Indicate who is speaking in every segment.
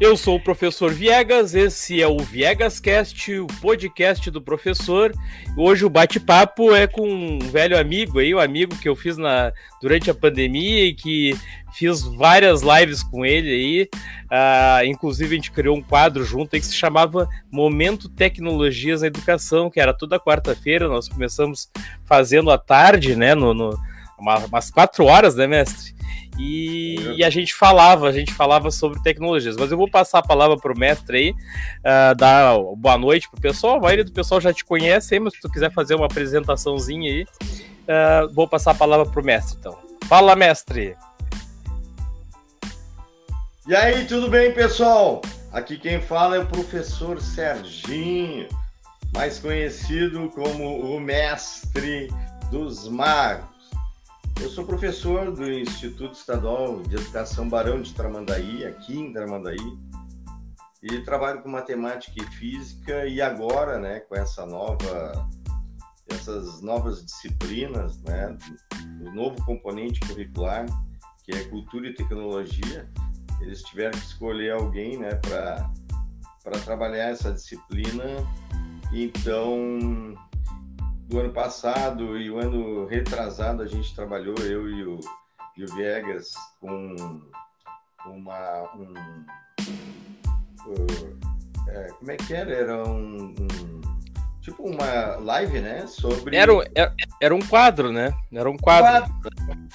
Speaker 1: Eu sou o professor Viegas, esse é o Viegas Cast, o podcast do professor. Hoje o bate-papo é com um velho amigo aí, um amigo que eu fiz na, durante a pandemia e que fiz várias lives com ele aí. Uh, inclusive a gente criou um quadro junto aí que se chamava Momento Tecnologias na Educação, que era toda quarta-feira. Nós começamos fazendo à tarde, né? No, no umas quatro horas, né, mestre? E, e, a gente falava, a gente falava sobre tecnologias. Mas eu vou passar a palavra para o mestre aí, uh, dar boa noite pro pessoal. A maioria do pessoal já te conhece aí, mas se tu quiser fazer uma apresentaçãozinha aí, uh, vou passar a palavra para o mestre, então. Fala, mestre!
Speaker 2: E aí, tudo bem, pessoal? Aqui quem fala é o professor Serginho, mais conhecido como o mestre dos magos. Eu sou professor do Instituto Estadual de Educação Barão de Tramandaí, aqui em Tramandaí, e trabalho com matemática e física e agora, né, com essa nova essas novas disciplinas, né, o novo componente curricular, que é cultura e tecnologia, eles tiveram que escolher alguém, né, para para trabalhar essa disciplina. Então, do ano passado e o ano retrasado a gente trabalhou, eu e o, e o Viegas, com uma. Um, uh, é, como é que era? Era um, um, tipo uma live, né? Sobre.
Speaker 1: Era, era, era um quadro, né? Era um quadro. quadro.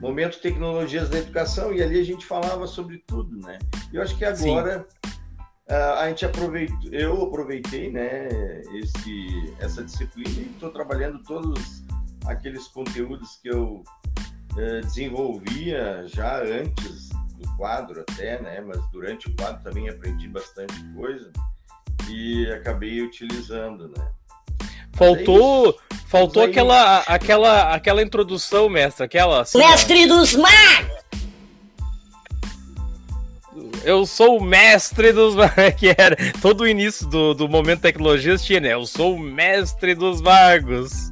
Speaker 2: Momento Tecnologias da Educação, e ali a gente falava sobre tudo, né? E eu acho que agora. Sim a gente aproveitou, eu aproveitei, né, esse, essa disciplina e estou trabalhando todos aqueles conteúdos que eu uh, desenvolvia já antes do quadro até, né, mas durante o quadro também aprendi bastante coisa e acabei utilizando, né.
Speaker 1: Faltou, é faltou aquela, aquela, aquela introdução, mestre, aquela.
Speaker 3: Assim, mestre dos mares!
Speaker 1: Eu sou o mestre dos. que era todo o início do, do momento tecnologias tinha, né? Eu sou o mestre dos magos.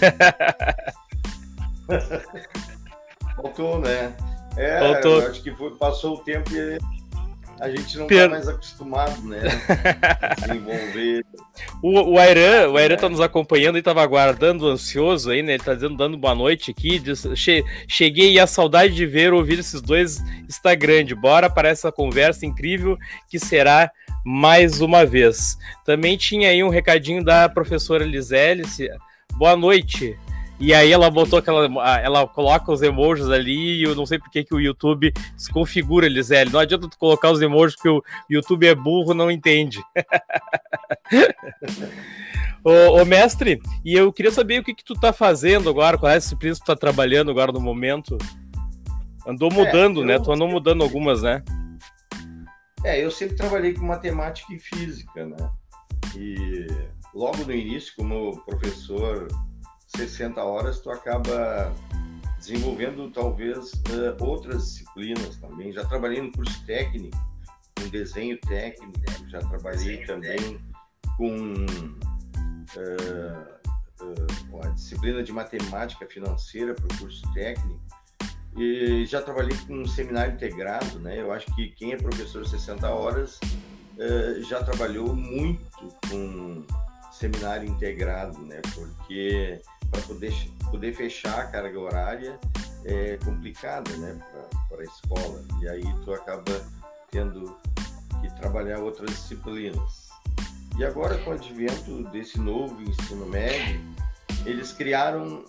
Speaker 2: Faltou, né? É, Faltou. acho que foi, passou o tempo e a gente não está mais acostumado, né? Desenvolver.
Speaker 1: O, o Airan, o Airan tá nos acompanhando e estava aguardando, ansioso aí, né? Ele tá dizendo, dando boa noite aqui. Diz, che, cheguei e a saudade de ver, ouvir esses dois está grande. Bora para essa conversa incrível que será mais uma vez. Também tinha aí um recadinho da professora Lisele. Boa noite. E aí ela botou aquela. Ela coloca os emojis ali e eu não sei porque que o YouTube desconfigura eles. É, não adianta tu colocar os emojis porque o YouTube é burro, não entende. ô, ô, mestre, e eu queria saber o que, que tu tá fazendo agora, qual é a disciplina que tu tá trabalhando agora no momento. Andou é, mudando, é, eu... né? Tu andou mudando algumas, né?
Speaker 2: É, eu sempre trabalhei com matemática e física, né? E logo no início, como professor 60 horas, tu acaba desenvolvendo talvez uh, outras disciplinas também. Já trabalhei no curso técnico, com desenho técnico, já trabalhei também com uh, uh, a disciplina de matemática financeira para o curso técnico. E já trabalhei com um seminário integrado, né? Eu acho que quem é professor 60 horas já trabalhou muito com seminário integrado, né? Porque para poder, poder fechar a carga horária é complicada, né, para a escola. E aí tu acaba tendo que trabalhar outras disciplinas. E agora, com o advento desse novo ensino médio, eles criaram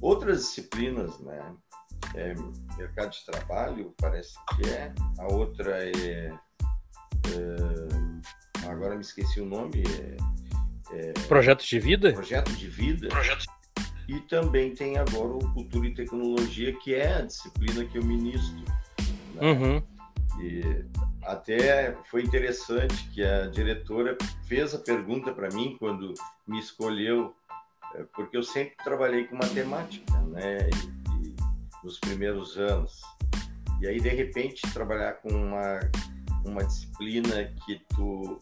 Speaker 2: outras disciplinas, né? É, mercado de trabalho, parece que é. A outra é, é agora me esqueci o nome.
Speaker 1: É, é, projeto de vida?
Speaker 2: Projeto de vida. Projeto e também tem agora o Cultura e Tecnologia, que é a disciplina que eu ministro. Né? Uhum. E até foi interessante que a diretora fez a pergunta para mim quando me escolheu, é, porque eu sempre trabalhei com matemática, né? E, e, nos primeiros anos. E aí, de repente, trabalhar com uma, uma disciplina que tu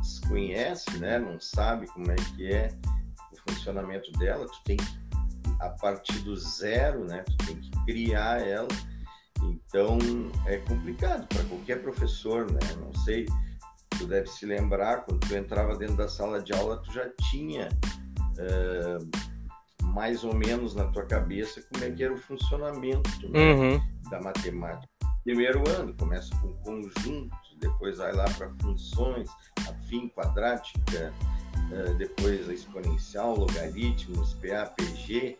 Speaker 2: desconhece, né? Não sabe como é que é o funcionamento dela, tu tem que a partir do zero, né? Tu tem que criar ela. Então é complicado para qualquer professor, né? Não sei, tu deve se lembrar quando tu entrava dentro da sala de aula, tu já tinha uh, mais ou menos na tua cabeça como é que era o funcionamento né, uhum. da matemática. Primeiro ano começa com conjuntos, depois vai lá para funções, afim quadrática, depois a exponencial, logaritmos, PA, PG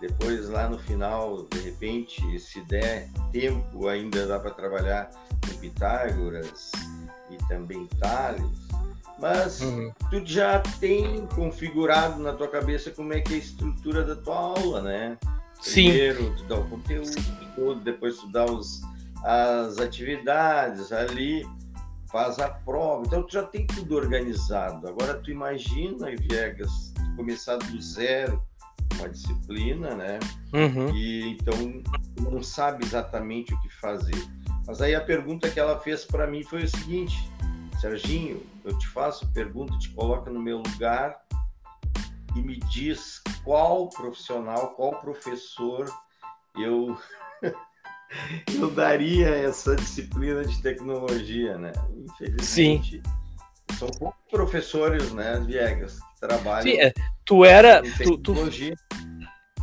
Speaker 2: depois, lá no final, de repente, se der tempo, ainda dá para trabalhar com Pitágoras e também Tales. Mas uhum. tu já tem configurado na tua cabeça como é que é a estrutura da tua aula, né?
Speaker 1: Sim.
Speaker 2: Primeiro, tu dá o conteúdo todo, depois tu dá os, as atividades ali, faz a prova. Então, tu já tem tudo organizado. Agora, tu imagina, Viegas, começar do zero, uma disciplina, né? Uhum. E então não sabe exatamente o que fazer. Mas aí a pergunta que ela fez para mim foi o seguinte: Serginho, eu te faço pergunta, te coloca no meu lugar e me diz qual profissional, qual professor eu eu daria essa disciplina de tecnologia, né?
Speaker 1: Infelizmente. Sim.
Speaker 2: São poucos professores, né, Viegas, que trabalham. Sim,
Speaker 1: é, tu era. Tu, tu,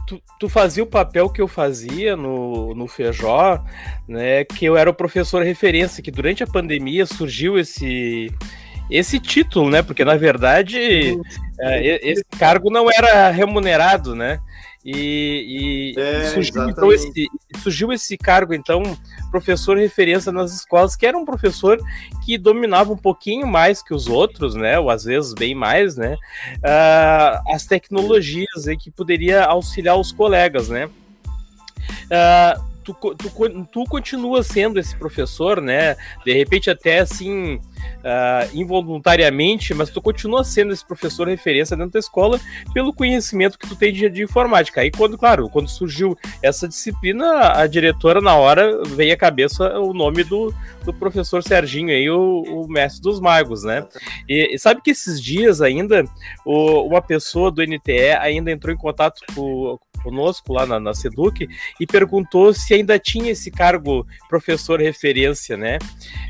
Speaker 1: tu, tu, fazia o papel que eu fazia no, no Feijó, né? Que eu era o professor referência, que durante a pandemia surgiu esse esse título, né? Porque na verdade é, esse cargo não era remunerado, né? E, e é, surgiu, então, esse, surgiu esse cargo, então, professor referência nas escolas, que era um professor que dominava um pouquinho mais que os outros, né? Ou às vezes bem mais, né? Uh, as tecnologias e que poderia auxiliar os colegas, né? Uh, tu, tu, tu continua sendo esse professor, né? De repente, até assim, uh, involuntariamente, mas tu continua sendo esse professor referência dentro da escola pelo conhecimento que tu tem de, de informática. Aí, quando, claro, quando surgiu essa disciplina, a diretora, na hora, veio à cabeça o nome do, do professor Serginho aí, o, o mestre dos magos, né? E, e, sabe que esses dias ainda, o, uma pessoa do NTE ainda entrou em contato com conosco lá na, na Seduc e perguntou se ainda tinha esse cargo professor referência, né?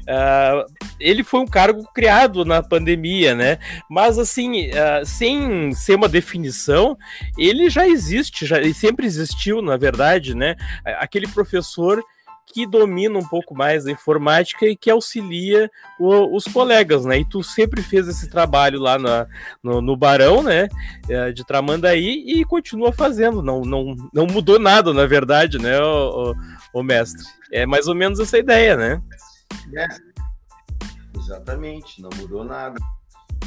Speaker 1: Uh, ele foi um cargo criado na pandemia, né? Mas assim, uh, sem ser uma definição, ele já existe, já ele sempre existiu, na verdade, né? Aquele professor que domina um pouco mais a informática e que auxilia o, os colegas, né? E tu sempre fez esse trabalho lá na, no, no Barão, né? É, de Tramandaí e continua fazendo. Não, não, não mudou nada, na verdade, né, o, o, o mestre? É mais ou menos essa ideia, né?
Speaker 2: É, exatamente, não mudou nada.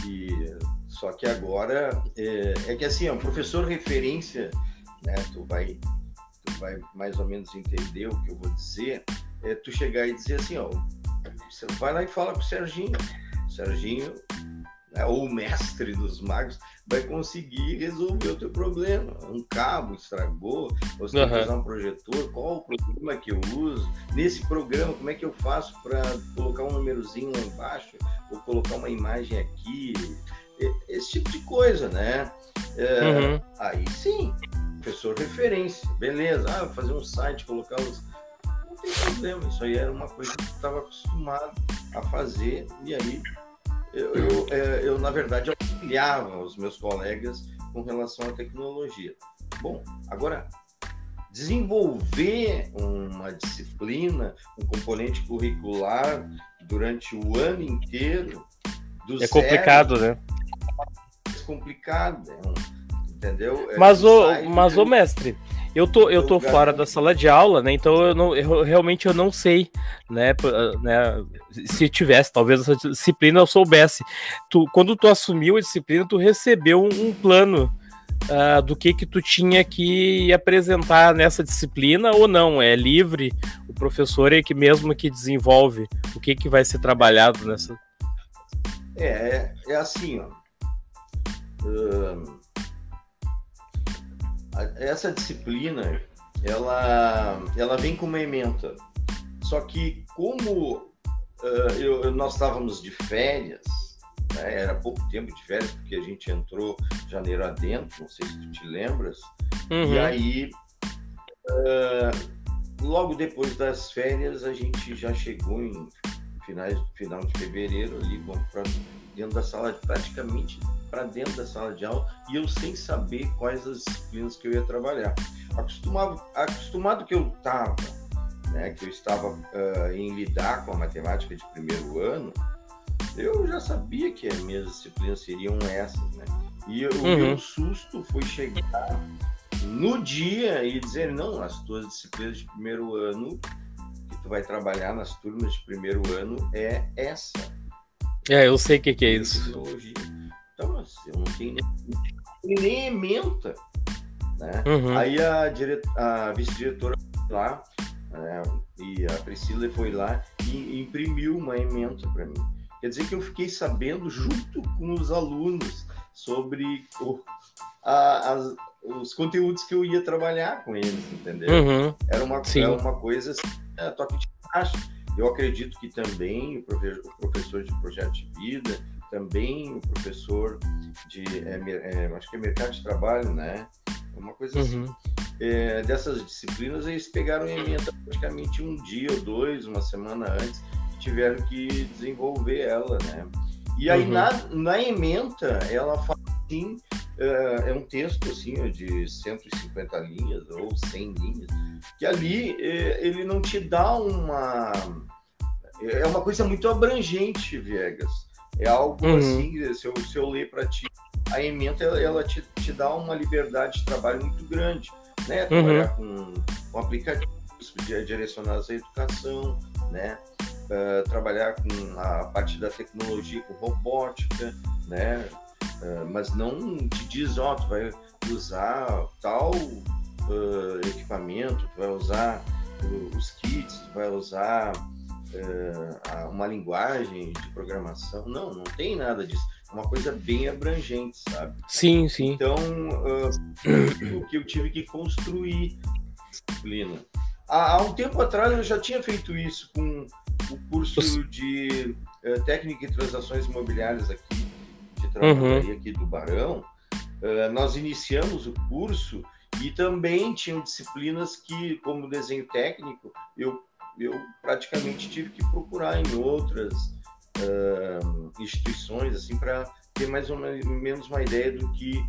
Speaker 2: E só que agora é, é que assim, é um professor referência, né? Tu vai tu vai mais ou menos entender o que eu vou dizer, é tu chegar e dizer assim, ó, você vai lá e fala pro Serginho. Serginho, né, ou o mestre dos magos, vai conseguir resolver o teu problema. Um cabo estragou, você uhum. tem que usar um projetor, qual o programa que eu uso? Nesse programa, como é que eu faço para colocar um númerozinho lá embaixo, ou colocar uma imagem aqui? Esse tipo de coisa, né? É, uhum. Aí sim, professor referência, beleza, ah, fazer um site, colocar os. Não tem problema, isso aí era uma coisa que eu estava acostumado a fazer, e aí eu, eu, é, eu, na verdade, auxiliava os meus colegas com relação à tecnologia. Bom, agora, desenvolver uma disciplina, um componente curricular durante o ano inteiro.
Speaker 1: é complicado, zero, né?
Speaker 2: É complicado, é um, entendeu?
Speaker 1: É mas, o, mas o mestre, eu tô, eu tô fora da sala de aula, né? Então eu, não, eu realmente eu não sei, né, né? Se tivesse, talvez essa disciplina eu soubesse. Tu, quando tu assumiu a disciplina, tu recebeu um, um plano uh, do que que tu tinha que apresentar nessa disciplina ou não? É livre? O professor é que mesmo que desenvolve o que que vai ser trabalhado nessa?
Speaker 2: É, é, é assim, ó. Uh essa disciplina ela, ela vem com uma ementa. Só que como uh, eu, nós estávamos de férias, né, era pouco tempo de férias, porque a gente entrou janeiro adentro, não sei se tu te lembras, uhum. e aí uh, logo depois das férias, a gente já chegou em finais, final de fevereiro ali, para dentro da sala, praticamente para dentro da sala de aula, e eu sem saber quais as disciplinas que eu ia trabalhar. Acostumado, acostumado que eu estava, né, que eu estava uh, em lidar com a matemática de primeiro ano, eu já sabia que as minhas disciplinas seriam essas, né? E o uhum. meu susto foi chegar no dia e dizer, não, as tuas disciplinas de primeiro ano que tu vai trabalhar nas turmas de primeiro ano é essa.
Speaker 1: É, eu sei o que, que, é isso.
Speaker 2: Então, mas eu não tenho nem, nem ementa. Né? Uhum. Aí a, a vice-diretora lá, né, e a Priscila foi lá e imprimiu uma ementa para mim. Quer dizer que eu fiquei sabendo junto com os alunos sobre o, a, as, os conteúdos que eu ia trabalhar com eles, entendeu? Uhum. Era uma, era uma coisa assim, é, toque de caixa. Eu acredito que também o professor de projeto de vida, também o professor de, é, é, acho que é mercado de trabalho, né? Uma coisa assim. uhum. É, dessas disciplinas, eles pegaram em emenda praticamente um dia ou dois, uma semana antes, e tiveram que desenvolver ela, né? E aí, uhum. na, na ementa, ela fala assim, uh, é um texto assim, de 150 linhas ou 100 linhas, que ali uh, ele não te dá uma... É uma coisa muito abrangente, Viegas. É algo uhum. assim, se eu, se eu ler para ti, a ementa ela, ela te, te dá uma liberdade de trabalho muito grande, né? Uhum. Trabalhar uhum. com, com aplicativos direcionados à educação, né? Uh, trabalhar com a parte da tecnologia, com robótica, né? Uh, mas não te diz, ó, oh, tu vai usar tal uh, equipamento, tu vai usar os kits, tu vai usar uma linguagem de programação. Não, não tem nada disso. É uma coisa bem abrangente, sabe?
Speaker 1: Sim, sim.
Speaker 2: Então, o que eu tive que construir disciplina. Há, há, um tempo atrás eu já tinha feito isso com o curso de uh, técnica e transações imobiliárias aqui, de trabalharia uhum. aqui do Barão. Uh, nós iniciamos o curso e também tinham disciplinas que, como desenho técnico, eu, eu praticamente tive que procurar em outras uh, instituições, assim, para ter mais ou menos uma ideia do que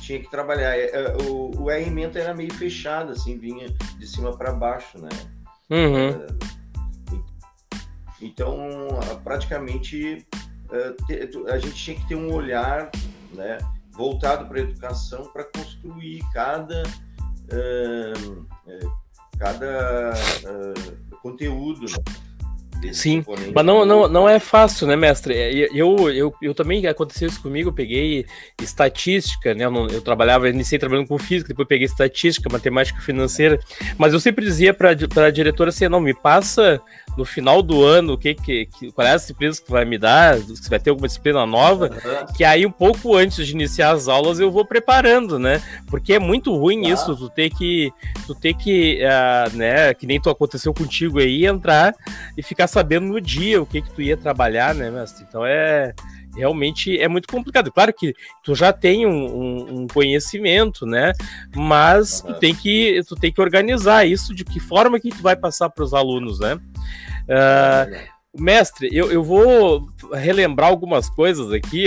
Speaker 2: tinha que trabalhar. O, o ementa era meio fechado, assim, vinha de cima para baixo, né?
Speaker 1: Uhum.
Speaker 2: Então, praticamente, a gente tinha que ter um olhar né, voltado para a educação para construir cada, eh, eh, cada conteúdo. Né?
Speaker 1: Sim, mas não, não, não é fácil, né, mestre? É, eu, eu, eu também aconteceu isso comigo, eu peguei estatística, né? Eu, não, eu trabalhava, iniciei trabalhando com física, depois peguei estatística, matemática financeira, mas eu sempre dizia para a diretora assim: não, me passa no final do ano o que, que, que qual é a disciplina que vai me dar, se vai ter alguma disciplina nova, uhum. que aí um pouco antes de iniciar as aulas eu vou preparando, né? Porque é muito ruim isso, tu ter que, tu ter que, uh, né, que nem tu aconteceu contigo aí, entrar e ficar sabendo no dia o que que tu ia trabalhar, né, mestre? Então é realmente é muito complicado. Claro que tu já tem um, um, um conhecimento, né? Mas uhum. tu tem que tu tem que organizar isso de que forma que tu vai passar para os alunos, né? Uh, Mestre, eu, eu vou relembrar algumas coisas aqui,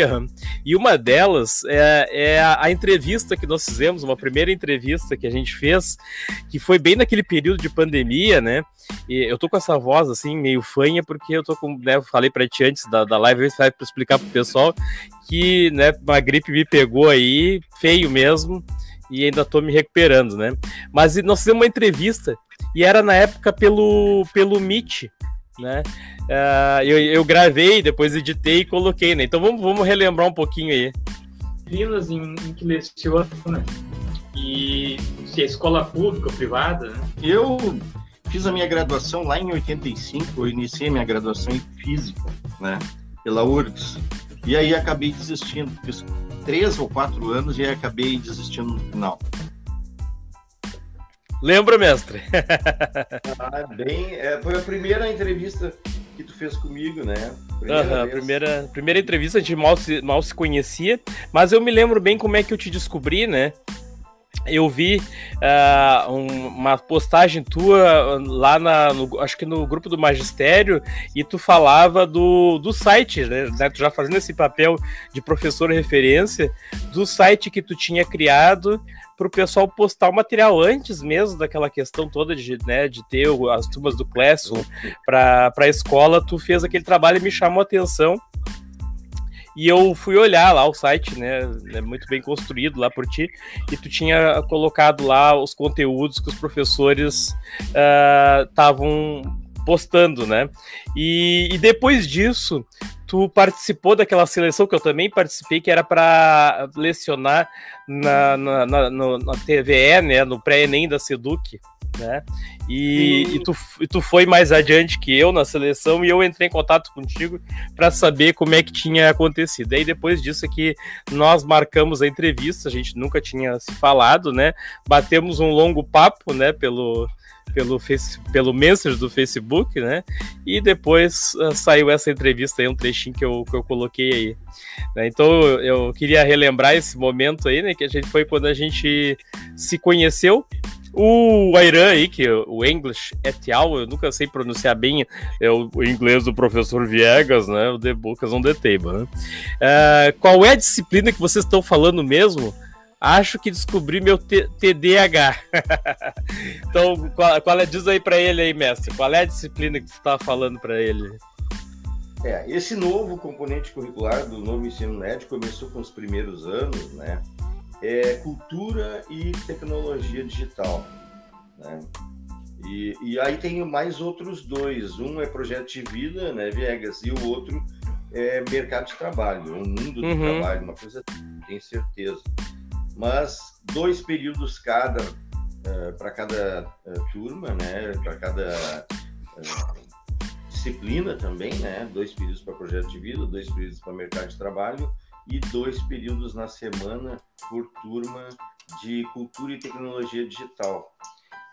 Speaker 1: e uma delas é, é a, entrevista que nós fizemos, uma primeira entrevista que a gente fez, que foi bem naquele período de pandemia, né? E eu tô com essa voz assim, meio fanha, porque eu tô com, né, eu falei pra ti antes da, da live, vai explicar pro pessoal que, né, uma gripe me pegou aí, feio mesmo, e ainda tô me recuperando, né? Mas nós fizemos uma entrevista, e era na época pelo, pelo Meet, né? Uh, eu, eu gravei, depois editei e coloquei, né? Então vamos, vamos relembrar um pouquinho aí.
Speaker 4: Disciplinas em, em que leciona, né? E se é escola pública ou privada, né?
Speaker 2: Eu fiz a minha graduação lá em 85, eu iniciei minha graduação em Física, né? Pela URGS. E aí acabei desistindo, fiz três ou quatro anos e aí acabei desistindo no final.
Speaker 1: Lembra, mestre?
Speaker 2: ah, bem, é, foi a primeira entrevista que tu fez comigo, né?
Speaker 1: Primeira, uhum, primeira, primeira entrevista, a gente mal se, mal se conhecia, mas eu me lembro bem como é que eu te descobri, né? Eu vi uh, um, uma postagem tua lá na, no, acho que no grupo do magistério e tu falava do, do site, né, né, Tu já fazendo esse papel de professor referência do site que tu tinha criado para o pessoal postar o material antes mesmo daquela questão toda de, né, de ter as turmas do Classroom para a escola. Tu fez aquele trabalho e me chamou a atenção. E eu fui olhar lá o site, né? É muito bem construído lá por ti. E tu tinha colocado lá os conteúdos que os professores estavam uh, postando, né? E, e, depois disso, tu participou daquela seleção que eu também participei, que era para lecionar na, na, na, na TVE, né? No pré-ENEM da Seduc né? E, e, tu, e tu foi mais adiante que eu na seleção e eu entrei em contato contigo para saber como é que tinha acontecido. Aí depois disso é que nós marcamos a entrevista, a gente nunca tinha se falado, né? Batemos um longo papo, né? Pelo, pelo, face, pelo Messenger do Facebook, né? E depois uh, saiu essa entrevista aí, um trechinho que eu, que eu coloquei aí. Né? Então eu queria relembrar esse momento aí, né? Que a gente foi quando a gente se conheceu o Airan aí, que o English et al., eu nunca sei pronunciar bem é o, inglês do professor Viegas, né? O The Books on the Table, né? Uh, qual é a disciplina que vocês estão falando mesmo? Acho que descobri meu TDAH. então, qual, qual é? Diz aí para ele aí, mestre. Qual é a disciplina que você está falando para ele?
Speaker 2: É, esse novo componente curricular do novo ensino médio começou com os primeiros anos, né? É cultura e tecnologia digital. Né? E, e, aí tem mais outros dois. Um é projeto de vida, né, Viegas, e o outro é mercado de trabalho, um mundo do uhum. trabalho, uma coisa assim, tenho certeza. Mas dois períodos cada uh, para cada uh, turma, né, para cada uh, disciplina também, né, dois períodos para projeto de vida, dois períodos para mercado de trabalho e dois períodos na semana por turma de cultura e tecnologia digital.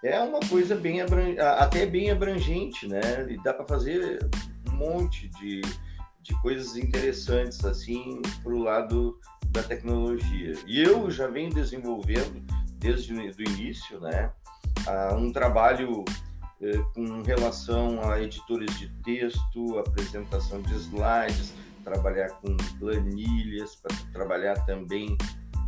Speaker 2: É uma coisa bem até bem abrangente, né? E dá para fazer um monte de, de coisas interessantes assim para o lado da tecnologia. E eu já venho desenvolvendo desde o início, né? um trabalho eh, com relação a editores de texto, apresentação de slides, trabalhar com planilhas, para trabalhar também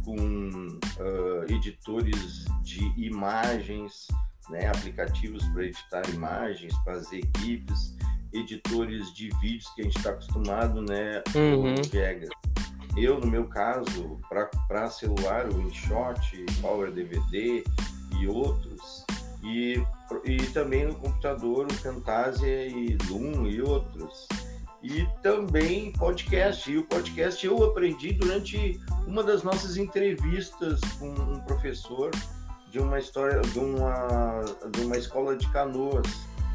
Speaker 2: com uh, editores de imagens, né, aplicativos para editar imagens para as equipes, editores de vídeos que a gente está acostumado, né, uhum. Vegas. Eu, no meu caso, para celular, o InShot, Power DVD e outros, e, e também no computador, o Camtasia e Loom e outros e também podcast. E o podcast eu aprendi durante uma das nossas entrevistas com um professor de uma história, de uma, de uma escola de canoas.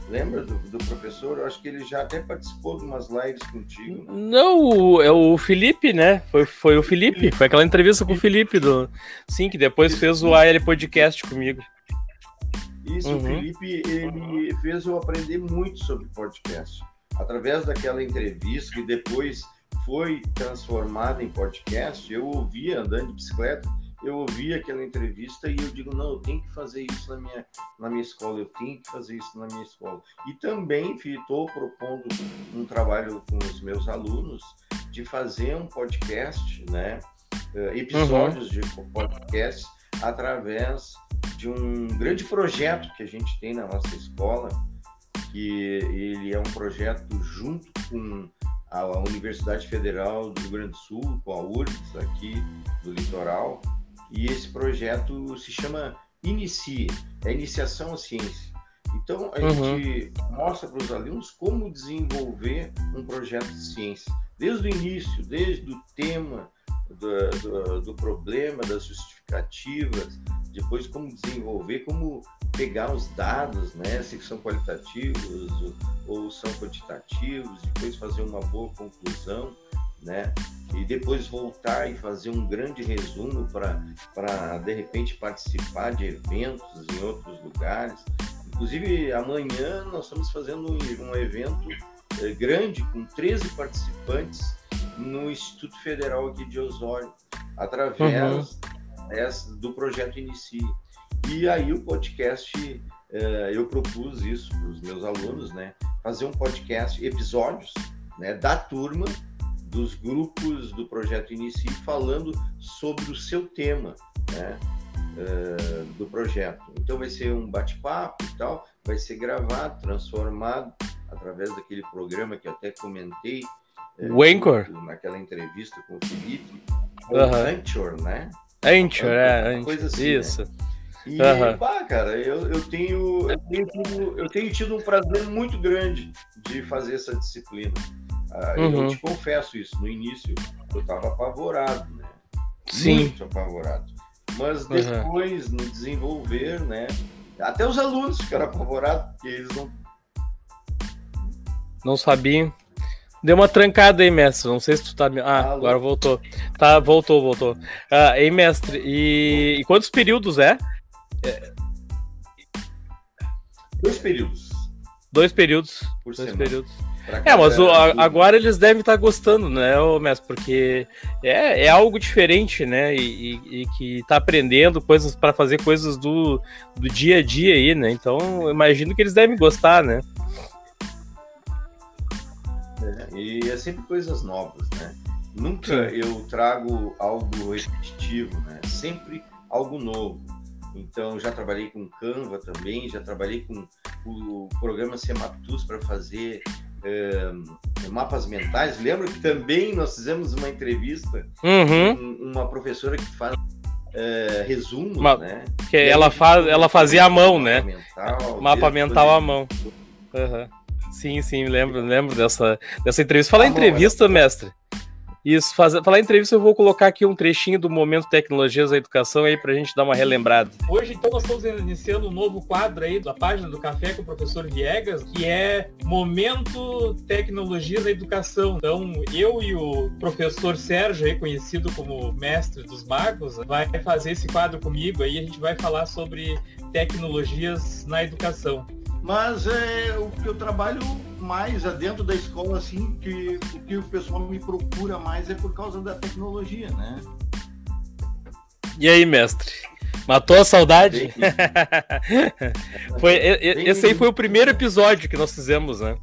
Speaker 2: Lembra do, do professor? Eu acho que ele já até participou de umas lives contigo.
Speaker 1: Né? Não, é o Felipe, né? Foi, foi o Felipe. Foi aquela entrevista com o Felipe do. Sim, que depois fez o AL Podcast comigo.
Speaker 2: Isso, uhum. o Felipe, ele fez eu aprender muito sobre podcast através daquela entrevista que depois foi transformada em podcast, eu ouvia andando de bicicleta, eu ouvia aquela entrevista e eu digo, não, eu tenho que fazer isso na minha, na minha escola, eu tenho que fazer isso na minha escola. E também estou propondo um trabalho com os meus alunos de fazer um podcast, né? Eh, episódios uhum. de podcast através de um grande projeto que a gente tem na nossa escola, que ele é um projeto junto com a Universidade Federal do Rio Grande do Sul, com a URGS aqui do litoral, e esse projeto se chama Inicie, é Iniciação à Ciência. Então, a uhum. gente mostra para os alunos como desenvolver um projeto de ciência, desde o início, desde o tema do, do, do problema, das justificativas, depois como desenvolver, como pegar os dados, né, se são qualitativos ou, são quantitativos, depois fazer uma boa conclusão, né, e depois voltar e fazer um grande resumo para de repente participar de eventos em outros lugares. Inclusive amanhã nós estamos fazendo um, um evento eh, grande com 13 participantes no Instituto Federal aqui de Osório, através uhum do projeto Inicie. E aí o podcast, eh, eu propus isso para os meus alunos, né? Fazer um podcast, episódios, né? Da turma, dos grupos do projeto Inicie, falando sobre o seu tema, né? Uh, do projeto. Então vai ser um bate-papo e tal, vai ser gravado, transformado através daquele programa que eu até comentei.
Speaker 1: O Anchor?
Speaker 2: Naquela entrevista com o Felipe.
Speaker 1: Uhum.
Speaker 2: O Anchor, né?
Speaker 1: Anchor, é,
Speaker 2: Uma coisa
Speaker 1: Anchor.
Speaker 2: assim, né?
Speaker 1: Isso.
Speaker 2: E,
Speaker 1: Aham.
Speaker 2: pá, cara, eu, eu, tenho, eu, tenho tido, eu tenho tido um prazer muito grande de fazer essa disciplina. Ah,
Speaker 1: Uhum.
Speaker 2: Eu te confesso isso, no início eu estava apavorado, né?
Speaker 1: Sim.
Speaker 2: Muito apavorado. Mas
Speaker 1: Uhum.
Speaker 2: depois, no desenvolver, né? Até os alunos ficaram apavorados, porque eles não.
Speaker 1: Não sabia. Deu uma trancada aí, mestre. Não sei se tu tá. Ah,
Speaker 2: Alô?
Speaker 1: agora voltou. Tá, voltou, voltou. Ah, ei, mestre, e... e quantos períodos é?
Speaker 2: Dois períodos
Speaker 1: Dois períodos.
Speaker 2: por
Speaker 1: Dois
Speaker 2: semana.
Speaker 1: períodos. É, mas o- agora eles devem estar gostando, né, mestre? Porque é, é algo diferente, né? E, e- e que tá aprendendo coisas para fazer coisas do, do dia a dia aí, né? Então, imagino que eles devem gostar, né?
Speaker 2: Né? E é sempre coisas novas, né? Nunca eu trago algo repetitivo, né? Sempre algo novo. Então, já trabalhei com Canva também, já trabalhei com o programa Semaptus para fazer eh, mapas mentais. Lembro que também nós fizemos uma entrevista
Speaker 1: Uhum.
Speaker 2: com uma professora que faz eh, resumos,
Speaker 1: Ma-
Speaker 2: né?
Speaker 1: Que ela, faz, ela fazia à mão, né?
Speaker 2: Mapa mental,
Speaker 1: Mapa mental à
Speaker 2: quando-
Speaker 1: mão. Aham. Sim, sim, lembro, lembro dessa, dessa entrevista. Falar
Speaker 2: mão,
Speaker 1: entrevista, mestre. Isso, faz, falar entrevista, eu vou colocar aqui um trechinho do Momento Tecnologias da Educação aí pra gente dar uma relembrada.
Speaker 4: Hoje, então, nós estamos iniciando um novo quadro aí da página do Café com o professor Viegas, que é Momento Tecnologias da Educação. Então, eu e o professor Sérgio, aí, conhecido como mestre dos magos, vai fazer esse quadro comigo aí. A gente vai falar sobre tecnologias na educação.
Speaker 5: Mas é o que eu trabalho mais é dentro da escola, assim, que o que o pessoal me procura mais é por causa da tecnologia, né?
Speaker 1: E aí, mestre? Matou a saudade? foi, esse aí foi o primeiro episódio que nós fizemos, né?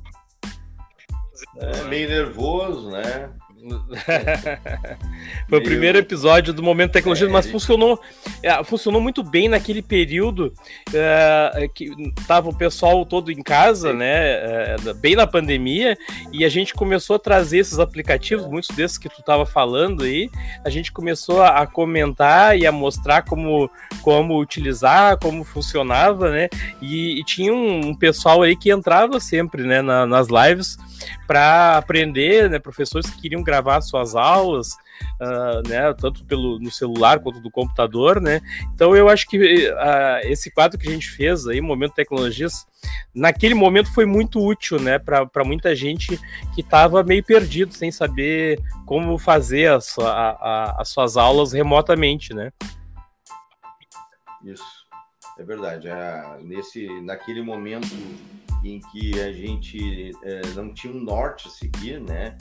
Speaker 2: É, meio nervoso, né?
Speaker 1: Foi o
Speaker 2: Meu.
Speaker 1: primeiro episódio do Momento Tecnologia,
Speaker 2: É,
Speaker 1: mas funcionou, é, funcionou muito bem naquele período é, que tava o pessoal todo em casa,
Speaker 2: Sim.
Speaker 1: né? é, bem na pandemia, e a gente começou a trazer esses aplicativos, muitos desses que tu tava falando aí, a gente começou a, a comentar e a mostrar como, como utilizar, como funcionava, né? E, e tinha um, um pessoal aí que entrava sempre, né, na- nas lives para aprender, né? Professores que queriam gravar suas aulas, ah, né? Tanto pelo no celular quanto do computador, né? Então eu acho que ah, esse quadro que a gente fez aí, Momento Tecnologias, naquele momento foi muito útil, né? Para muita gente que estava meio perdido, sem saber como fazer a a- a- as suas aulas remotamente, né?
Speaker 2: Isso, é verdade. Ah, nesse, naquele momento em que a gente eh, não tinha um norte a seguir, né?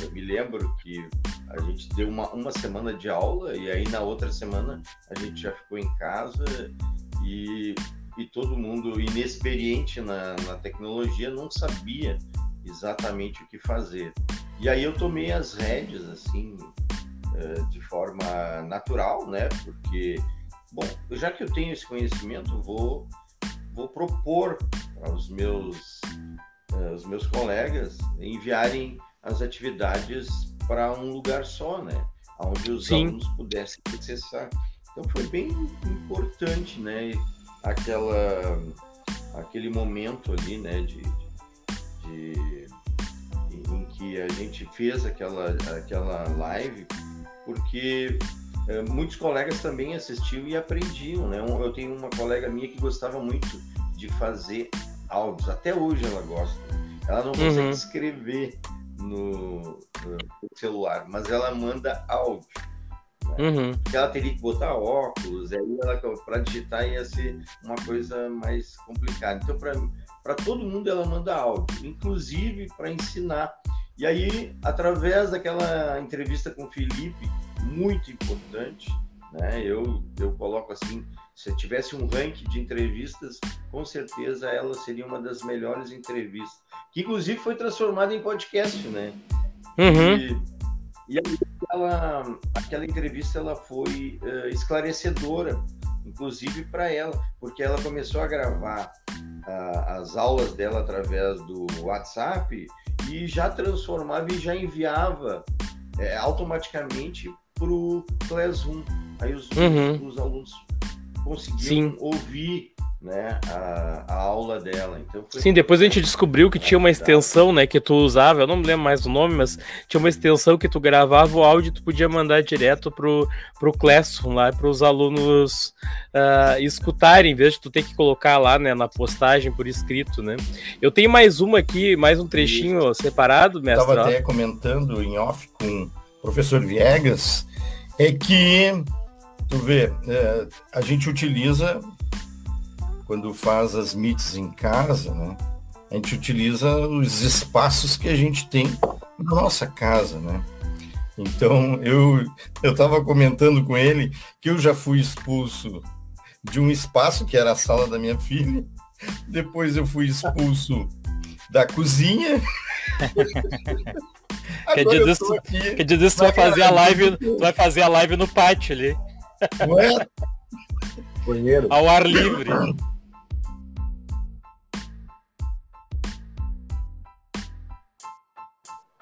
Speaker 2: Eu, me lembro que a gente deu uma, uma semana de aula e aí na outra semana a gente já ficou em casa e, e todo mundo inexperiente na, na tecnologia não sabia exatamente o que fazer. E aí eu tomei as rédeas assim eh, de forma natural, né? Porque Bom, já que eu tenho esse conhecimento, vou, vou propor para os meus, eh, os meus colegas enviarem as atividades para um lugar só, né? Onde os
Speaker 1: Sim.
Speaker 2: alunos pudessem acessar. Então foi bem importante, né? Aquela, aquele momento ali, né? De, de, em que a gente fez aquela, aquela live, porque muitos colegas também assistiam e aprendiam, né? Eu tenho uma colega minha que gostava muito de fazer áudios, até hoje ela gosta. Ela não consegue
Speaker 1: Uhum.
Speaker 2: escrever no, no celular, mas ela manda áudio.
Speaker 1: Uhum.
Speaker 2: Porque ela teria que botar óculos, aí para digitar ia ser uma coisa mais complicada. Então, para todo mundo, ela manda áudio, inclusive para ensinar. E aí, através daquela entrevista com o Felipe, muito importante, né? Eu, eu coloco assim, se tivesse um ranking de entrevistas, com certeza ela seria uma das melhores entrevistas, que inclusive foi transformada em podcast, né?
Speaker 1: Uhum.
Speaker 2: E, e ela, aquela entrevista ela foi uh, esclarecedora, inclusive para ela, porque ela começou a gravar uh, as aulas dela através do WhatsApp e já transformava e já enviava é, automaticamente para o Classroom. Aí os, uhum. os, os alunos conseguiam Sim. ouvir né, a, a, aula dela. Então
Speaker 1: Sim, depois a gente descobriu que tinha uma extensão, né, que tu usava, eu não me lembro mais o nome, mas tinha uma extensão que tu gravava o áudio e tu podia mandar direto pro, pro Classroom lá, para os alunos uh, escutarem, em vez de tu ter que colocar lá, né, na postagem por escrito, né. Eu tenho mais uma aqui, mais um trechinho Isso. separado, mestre.
Speaker 6: Estava até comentando em off com o professor Viegas, é que, tu vê, é, a gente utiliza quando faz as meets em casa, né? A gente utiliza os espaços que a gente tem na nossa casa, né? Então, eu eu estava comentando com ele que eu já fui expulso de um espaço que era a sala da minha filha. Depois eu fui expulso da cozinha.
Speaker 1: Que dia disso, que dia disso tu vai fazer a live, tu vai fazer a live no pátio ali. Ué? Banheiro. Ao ar livre.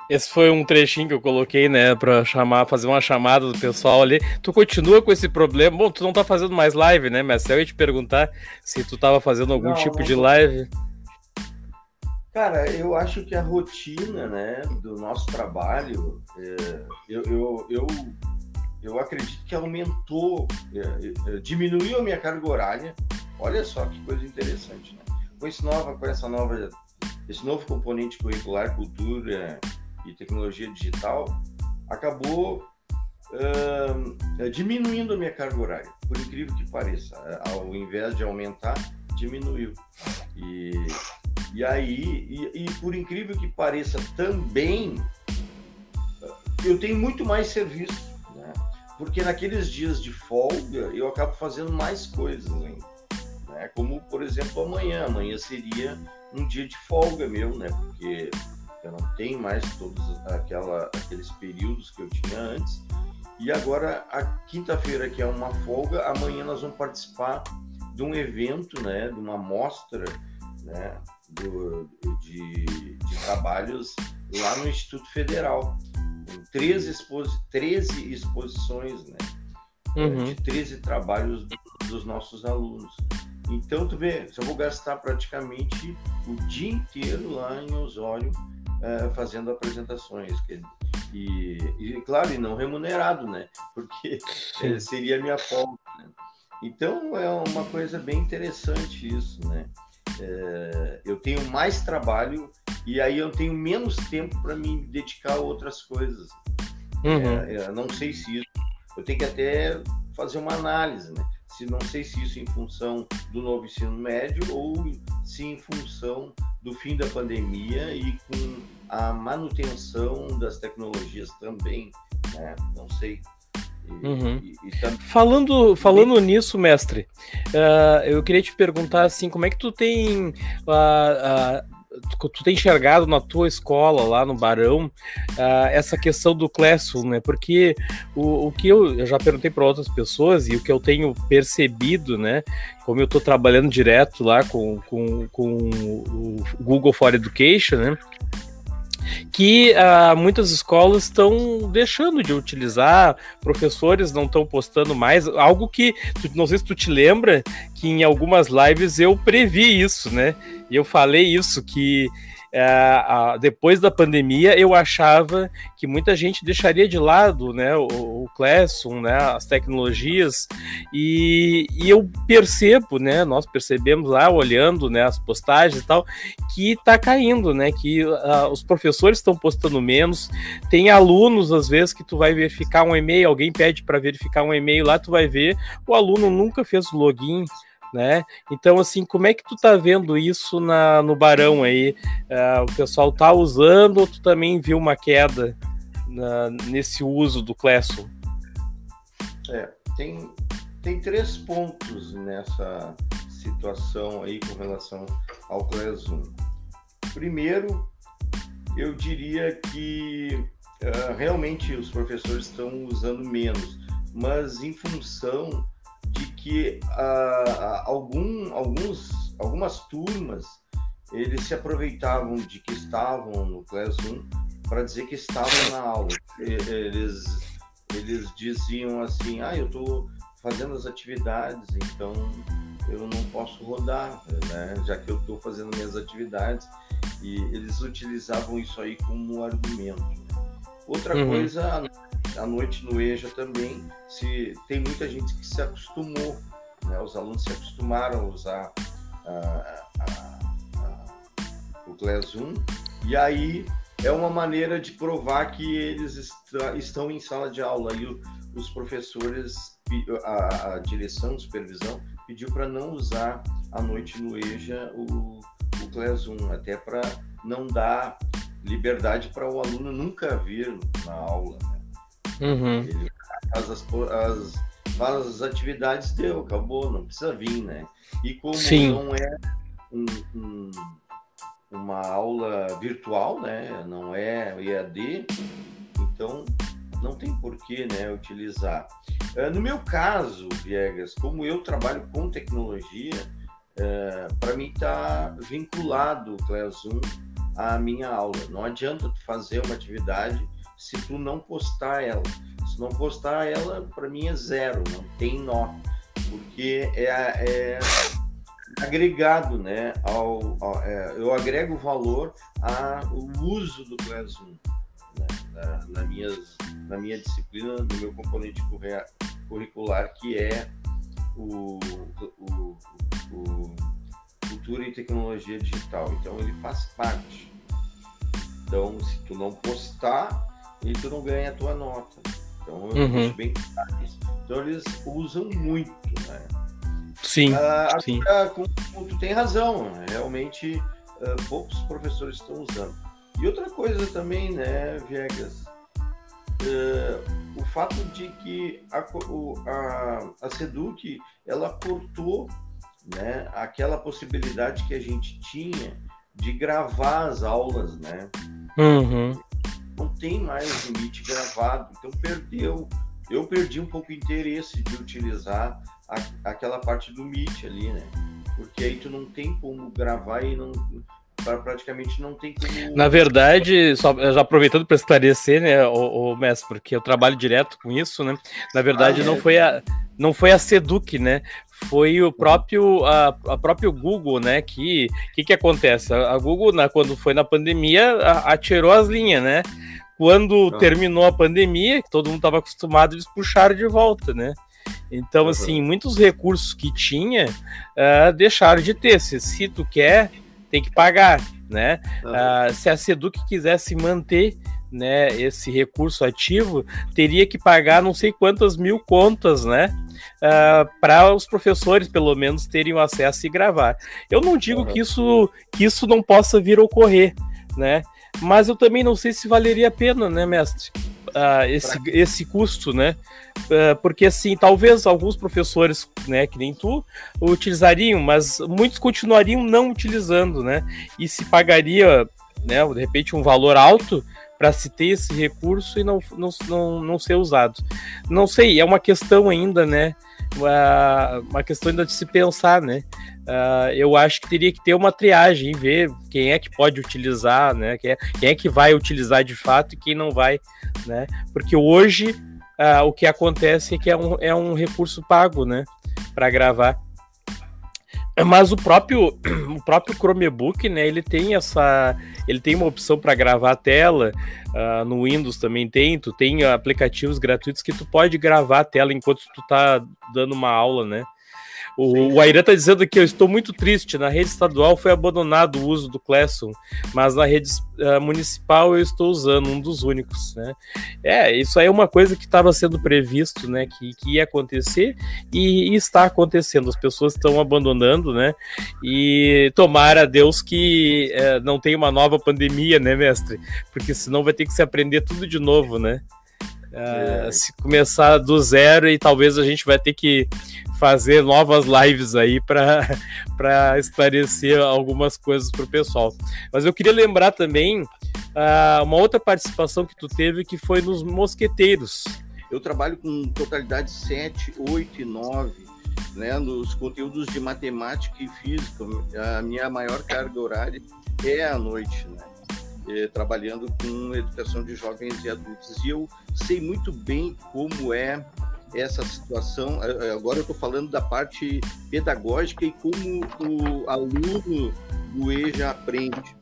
Speaker 1: Esse foi um trechinho que eu coloquei, né, para chamar, fazer uma chamada do pessoal ali. Tu continua com esse problema? Bom, tu não tá fazendo mais live, né, mas eu ia te perguntar se tu tava fazendo algum não, tipo não de live.
Speaker 2: Cara, eu acho que a rotina, né, do nosso trabalho, é, eu, eu, eu, eu, acredito que aumentou, é, é, diminuiu a minha carga horária. Olha só que coisa interessante, né? Com esse nova, com essa nova, esse novo componente curricular, cultura e tecnologia digital acabou diminuindo a minha carga horária, por incrível que pareça. Ao invés de aumentar, diminuiu. E, e aí, e, e por incrível que pareça também, eu tenho muito mais serviço, né? porque naqueles dias de folga eu acabo fazendo mais coisas ainda. Né? Como, por exemplo, amanhã. Amanhã seria um dia de folga meu, né? Porque eu não tenho mais todos aquela, aqueles períodos que eu tinha antes. E agora, a quinta-feira, que é uma folga, amanhã nós vamos participar de um evento, né, de uma mostra né, do, de, de trabalhos lá no Instituto Federal. Com 13, exposi 13 exposições, né? Uhum. De 13 trabalhos dos nossos alunos. Então, tu vê, eu vou gastar praticamente o dia inteiro lá em Osório uh, fazendo apresentações. Que, e, e, claro, e não remunerado, né? Porque seria a minha folga. Né? Então é uma coisa bem interessante isso, né? É, eu tenho mais trabalho e aí eu tenho menos tempo para me dedicar a outras coisas. Uhum. É, não sei se isso. Eu tenho que até fazer uma análise, né? Se não sei se isso em função do novo ensino médio ou se em função do fim da pandemia e com a manutenção das tecnologias também, né? Não sei.
Speaker 1: Uhum. e, e. Falando, falando nisso, mestre, uh, eu queria te perguntar assim, como é que tu tem uh, uh, tu, tu tem enxergado na tua escola lá no Barão uh, essa questão do Classroom, né? Porque o, o que eu, eu já perguntei para outras pessoas e o que eu tenho percebido, né? Como eu estou trabalhando direto lá com, com, com o Google for Education, né? Que uh, muitas escolas estão deixando de utilizar, professores não estão postando mais, algo que, não sei se tu te lembra, que em algumas lives eu previ isso, né? E eu falei isso, que depois da pandemia, eu achava que muita gente deixaria de lado né, o, o Classroom, né, as tecnologias, e, e, eu percebo, né, nós percebemos lá, olhando né, as postagens e tal, que está caindo, né, que uh, os professores estão postando menos, tem alunos, às vezes, que tu vai verificar um e-mail, alguém pede para verificar um e-mail lá, tu vai ver, o aluno nunca fez login, né? Então, assim, como é que tu tá vendo isso na, no Barão aí? Uh, o pessoal tá usando ou tu também viu uma queda na, nesse uso do Classroom?
Speaker 2: É, tem, tem três pontos nessa situação aí com relação ao Class 1. Primeiro, eu diria que uh, realmente os professores estão usando menos, mas em função de que uh, algum, alguns, algumas turmas eles se aproveitavam de que estavam no Class 1 para dizer que estavam na aula. Eles, eles diziam assim, ah, eu estou fazendo as atividades, então eu não posso rodar, né? já que eu estou fazendo minhas atividades. E eles utilizavam isso aí como argumento. Outra uhum. coisa, a noite no EJA também, se tem muita gente que se acostumou, né? os alunos se acostumaram a usar a, a, a, o Class 1, e aí é uma maneira de provar que eles estão em sala de aula. E o, os professores, a, a direção, a supervisão, pediu para não usar à noite no EJA o, o Class 1, até para não dar liberdade para o aluno nunca vir na aula. Né?
Speaker 1: Uhum. Ele
Speaker 2: faz as, as, faz as atividades, deu, acabou, não precisa vir, né? E como
Speaker 1: Sim.
Speaker 2: não é um, um, uma aula virtual, né? Não é EAD, então não tem porquê né, utilizar. Uh, no meu caso, Viegas, como eu trabalho com tecnologia, uh, para mim está vinculado o 1 à minha aula. Não adianta tu fazer uma atividade se tu não postar ela. Se não postar ela, para mim é zero, não tem nó, porque é, é agregado, né? Ao, ao é, eu agrego valor ao uso do Class 1 na, na, minhas, na minha disciplina, no meu componente curricular, que é o, o, o Cultura e Tecnologia Digital. Então, ele faz parte. Então, se tu não postar, e tu não ganha a tua nota. Então, eu uhum. bem claro isso. Então, eles usam muito, né?
Speaker 1: Sim, uh, sim.
Speaker 2: Agora, com, tu tem razão, realmente uh, poucos professores estão usando. E outra coisa também, né, Viegas, uh, o fato de que a, a, a Seduc, ela cortou né, aquela possibilidade que a gente tinha de gravar as aulas, né?
Speaker 1: Uhum.
Speaker 2: Não tem mais limite gravado, então perdeu. Eu perdi um pouco o interesse de utilizar a, aquela parte do Meet ali, né? Porque aí tu não tem como gravar e não praticamente não tem como.
Speaker 1: Na verdade, só já aproveitando para esclarecer, né, o, o mestre, porque eu trabalho direto com isso, né? Na verdade, ah, é. não foi a não foi a Seduc, né? Foi o próprio a, a próprio Google, né? Que que que acontece? A, Google, na, quando foi na pandemia, a, atirou as linhas, né? Quando ah. terminou a pandemia, que todo mundo estava acostumado, eles puxaram de volta, né? Então, assim, muitos recursos que tinha uh, deixaram de ter. Se, se tu quer tem que pagar, né? Uh, se a Seduc quisesse manter né, esse recurso ativo, teria que pagar não sei quantas mil contas, né? Uh, ah, para os professores, pelo menos, terem o acesso e gravar. Eu não digo uhum. que, isso, que isso não possa vir a ocorrer, né? Mas eu também não sei se valeria a pena, né, mestre? Uh, esse, esse custo, né? Uh, porque assim, talvez alguns professores, né, que nem tu, utilizariam, mas muitos continuariam não utilizando, né? E se pagaria, né, de repente, um valor alto para se ter esse recurso e não, não, não, não ser usado. Não sei, é uma questão ainda, né? Uma, uma questão ainda de se pensar, né? Uh, eu acho que teria que ter uma triagem, ver quem é que pode utilizar, né? Quem é, quem é que vai utilizar de fato e quem não vai, né? Porque hoje uh, o que acontece é que é um, é um recurso pago, né? Para gravar. Mas o próprio, o próprio Chromebook, né, ele tem essa, ele tem uma opção para gravar a tela, uh, no Windows também tem, tu tem aplicativos gratuitos que tu pode gravar a tela enquanto tu tá dando uma aula, né? O, o Airan está dizendo que eu estou muito triste. Na rede estadual foi abandonado o uso do Classroom, mas na rede uh, municipal eu estou usando, um dos únicos. Né? É, isso aí é uma coisa que estava sendo previsto, né? Que, que ia acontecer e, e, está acontecendo. As pessoas estão abandonando, né? E tomara a Deus que uh, não tenha uma nova pandemia, né, mestre? Porque senão vai ter que se aprender tudo de novo, né? Uh, se começar do zero e talvez a gente vai ter que fazer novas lives aí para esclarecer algumas coisas para o pessoal. Mas eu queria lembrar também uh, uma outra participação que tu teve que foi nos Mosqueteiros.
Speaker 2: Eu trabalho com totalidade 7, 8 e 9, né, nos conteúdos de matemática e física. A minha maior carga horária é à noite, né? Trabalhando com educação de jovens e adultos. E eu sei muito bem como é essa situação. Agora eu estou falando da parte pedagógica e como o aluno do EJA aprende.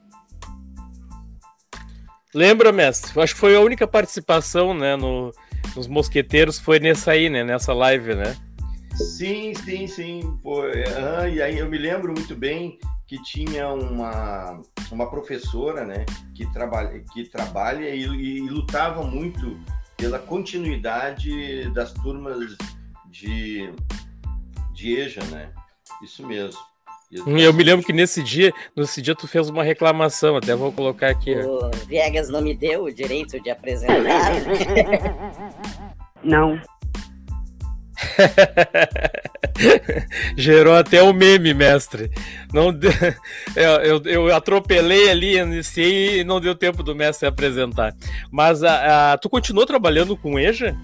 Speaker 1: Lembra, mestre? Acho que foi a única participação né, no, nos Mosqueteiros, foi nessa aí, né? Nessa live, né?
Speaker 2: Sim, sim, sim. Foi. Uhum, e aí eu me lembro muito bem que tinha uma, uma professora, né, que trabalha, que trabalha e, e, e lutava muito pela continuidade das turmas de, de EJA, né? Isso mesmo.
Speaker 1: Eu me lembro que nesse dia, nesse dia tu fez uma reclamação, até vou colocar aqui.
Speaker 3: O Viegas não me deu o direito de apresentar.
Speaker 7: não.
Speaker 1: Gerou até o um meme, mestre. Não eu, eu, eu, atropelei ali, iniciei e não deu tempo do mestre apresentar. Mas a, a, tu continuou trabalhando com EJA?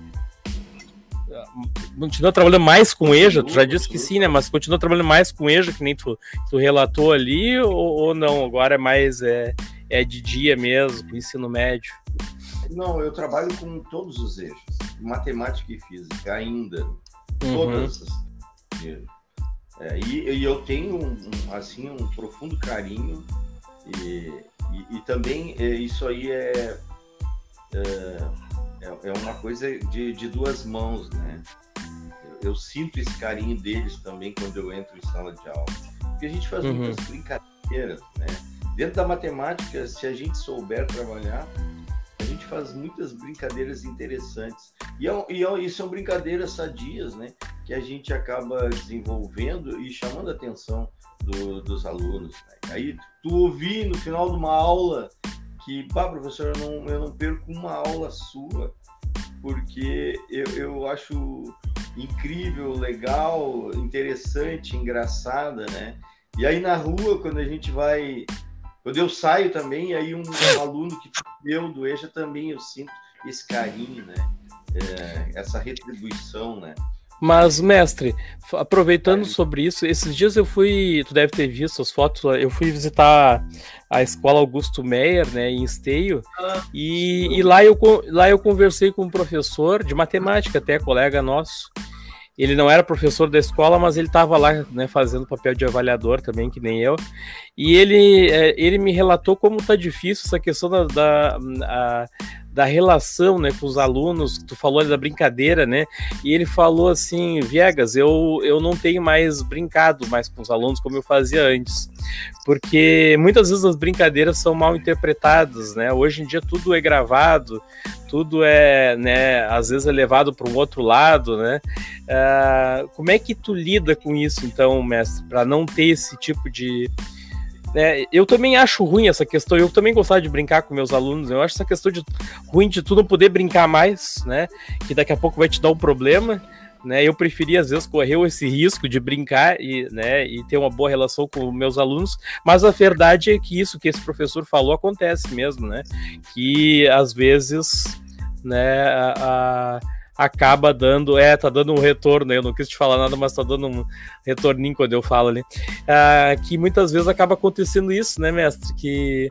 Speaker 1: Continua trabalhando mais com EJA? Tu já disse que sim, né? Mas continua trabalhando mais com EJA, que nem tu, tu relatou ali, ou, ou não? Agora é mais é, é de dia mesmo, com ensino médio?
Speaker 2: Não, eu trabalho com todos os eixos, matemática e física ainda, uhum. todas. É, e, e, eu tenho um, um, assim um profundo carinho e, e, e também é, isso aí é, é, é, é uma coisa de, de, duas mãos, né? Eu, eu, sinto esse carinho deles também quando eu entro em sala de aula, porque a gente faz uhum. muitas brincadeiras, né? Dentro da matemática, se a gente souber trabalhar, faz muitas brincadeiras interessantes. E, é, e, é, e são brincadeiras sadias, né? Que a gente acaba desenvolvendo e chamando a atenção do, dos alunos. Né? Aí tu ouvir no final de uma aula que, pá, professor, eu não, eu não perco uma aula sua, porque eu, eu acho incrível, legal, interessante, engraçada, né? E aí na rua, quando a gente vai quando eu saio também, aí um, aluno que eu do EJA também eu sinto esse carinho, né? É, essa retribuição, né?
Speaker 1: Mas, mestre, aproveitando sobre isso, esses dias eu fui, tu deve ter visto as fotos, eu fui visitar a escola Augusto Meyer, né, em Esteio, ah, e, e, lá, eu, lá eu conversei com um professor de matemática, até colega nosso, ele não era professor da escola, mas ele estava lá né, fazendo papel de avaliador também, que nem eu. E ele, é, ele me relatou como está difícil essa questão da, da, da relação né, com os alunos. Tu falou da brincadeira, né? E ele falou assim: Viegas, eu, eu não tenho mais brincado mais com os alunos como eu fazia antes. Porque muitas vezes as brincadeiras são mal interpretadas, né? Hoje em dia tudo é gravado, tudo é, né, às vezes é levado para um outro lado, né? Uh, como é que tu lida com isso, então, mestre, para não ter esse tipo de né, eu também acho ruim essa questão, eu também gostava de brincar com meus alunos, eu acho essa questão de ruim de tu não poder brincar mais, né? Que daqui a pouco vai te dar um problema, né? Eu preferia às vezes correr esse risco de brincar e, né, e ter uma boa relação com meus alunos, mas a verdade é que isso que esse professor falou acontece mesmo, né? Que às vezes né, a, acaba dando, é, tá dando um retorno, eu não quis te falar nada, mas tá dando um retorninho quando eu falo ali, ah, que muitas vezes acaba acontecendo isso, né, mestre, que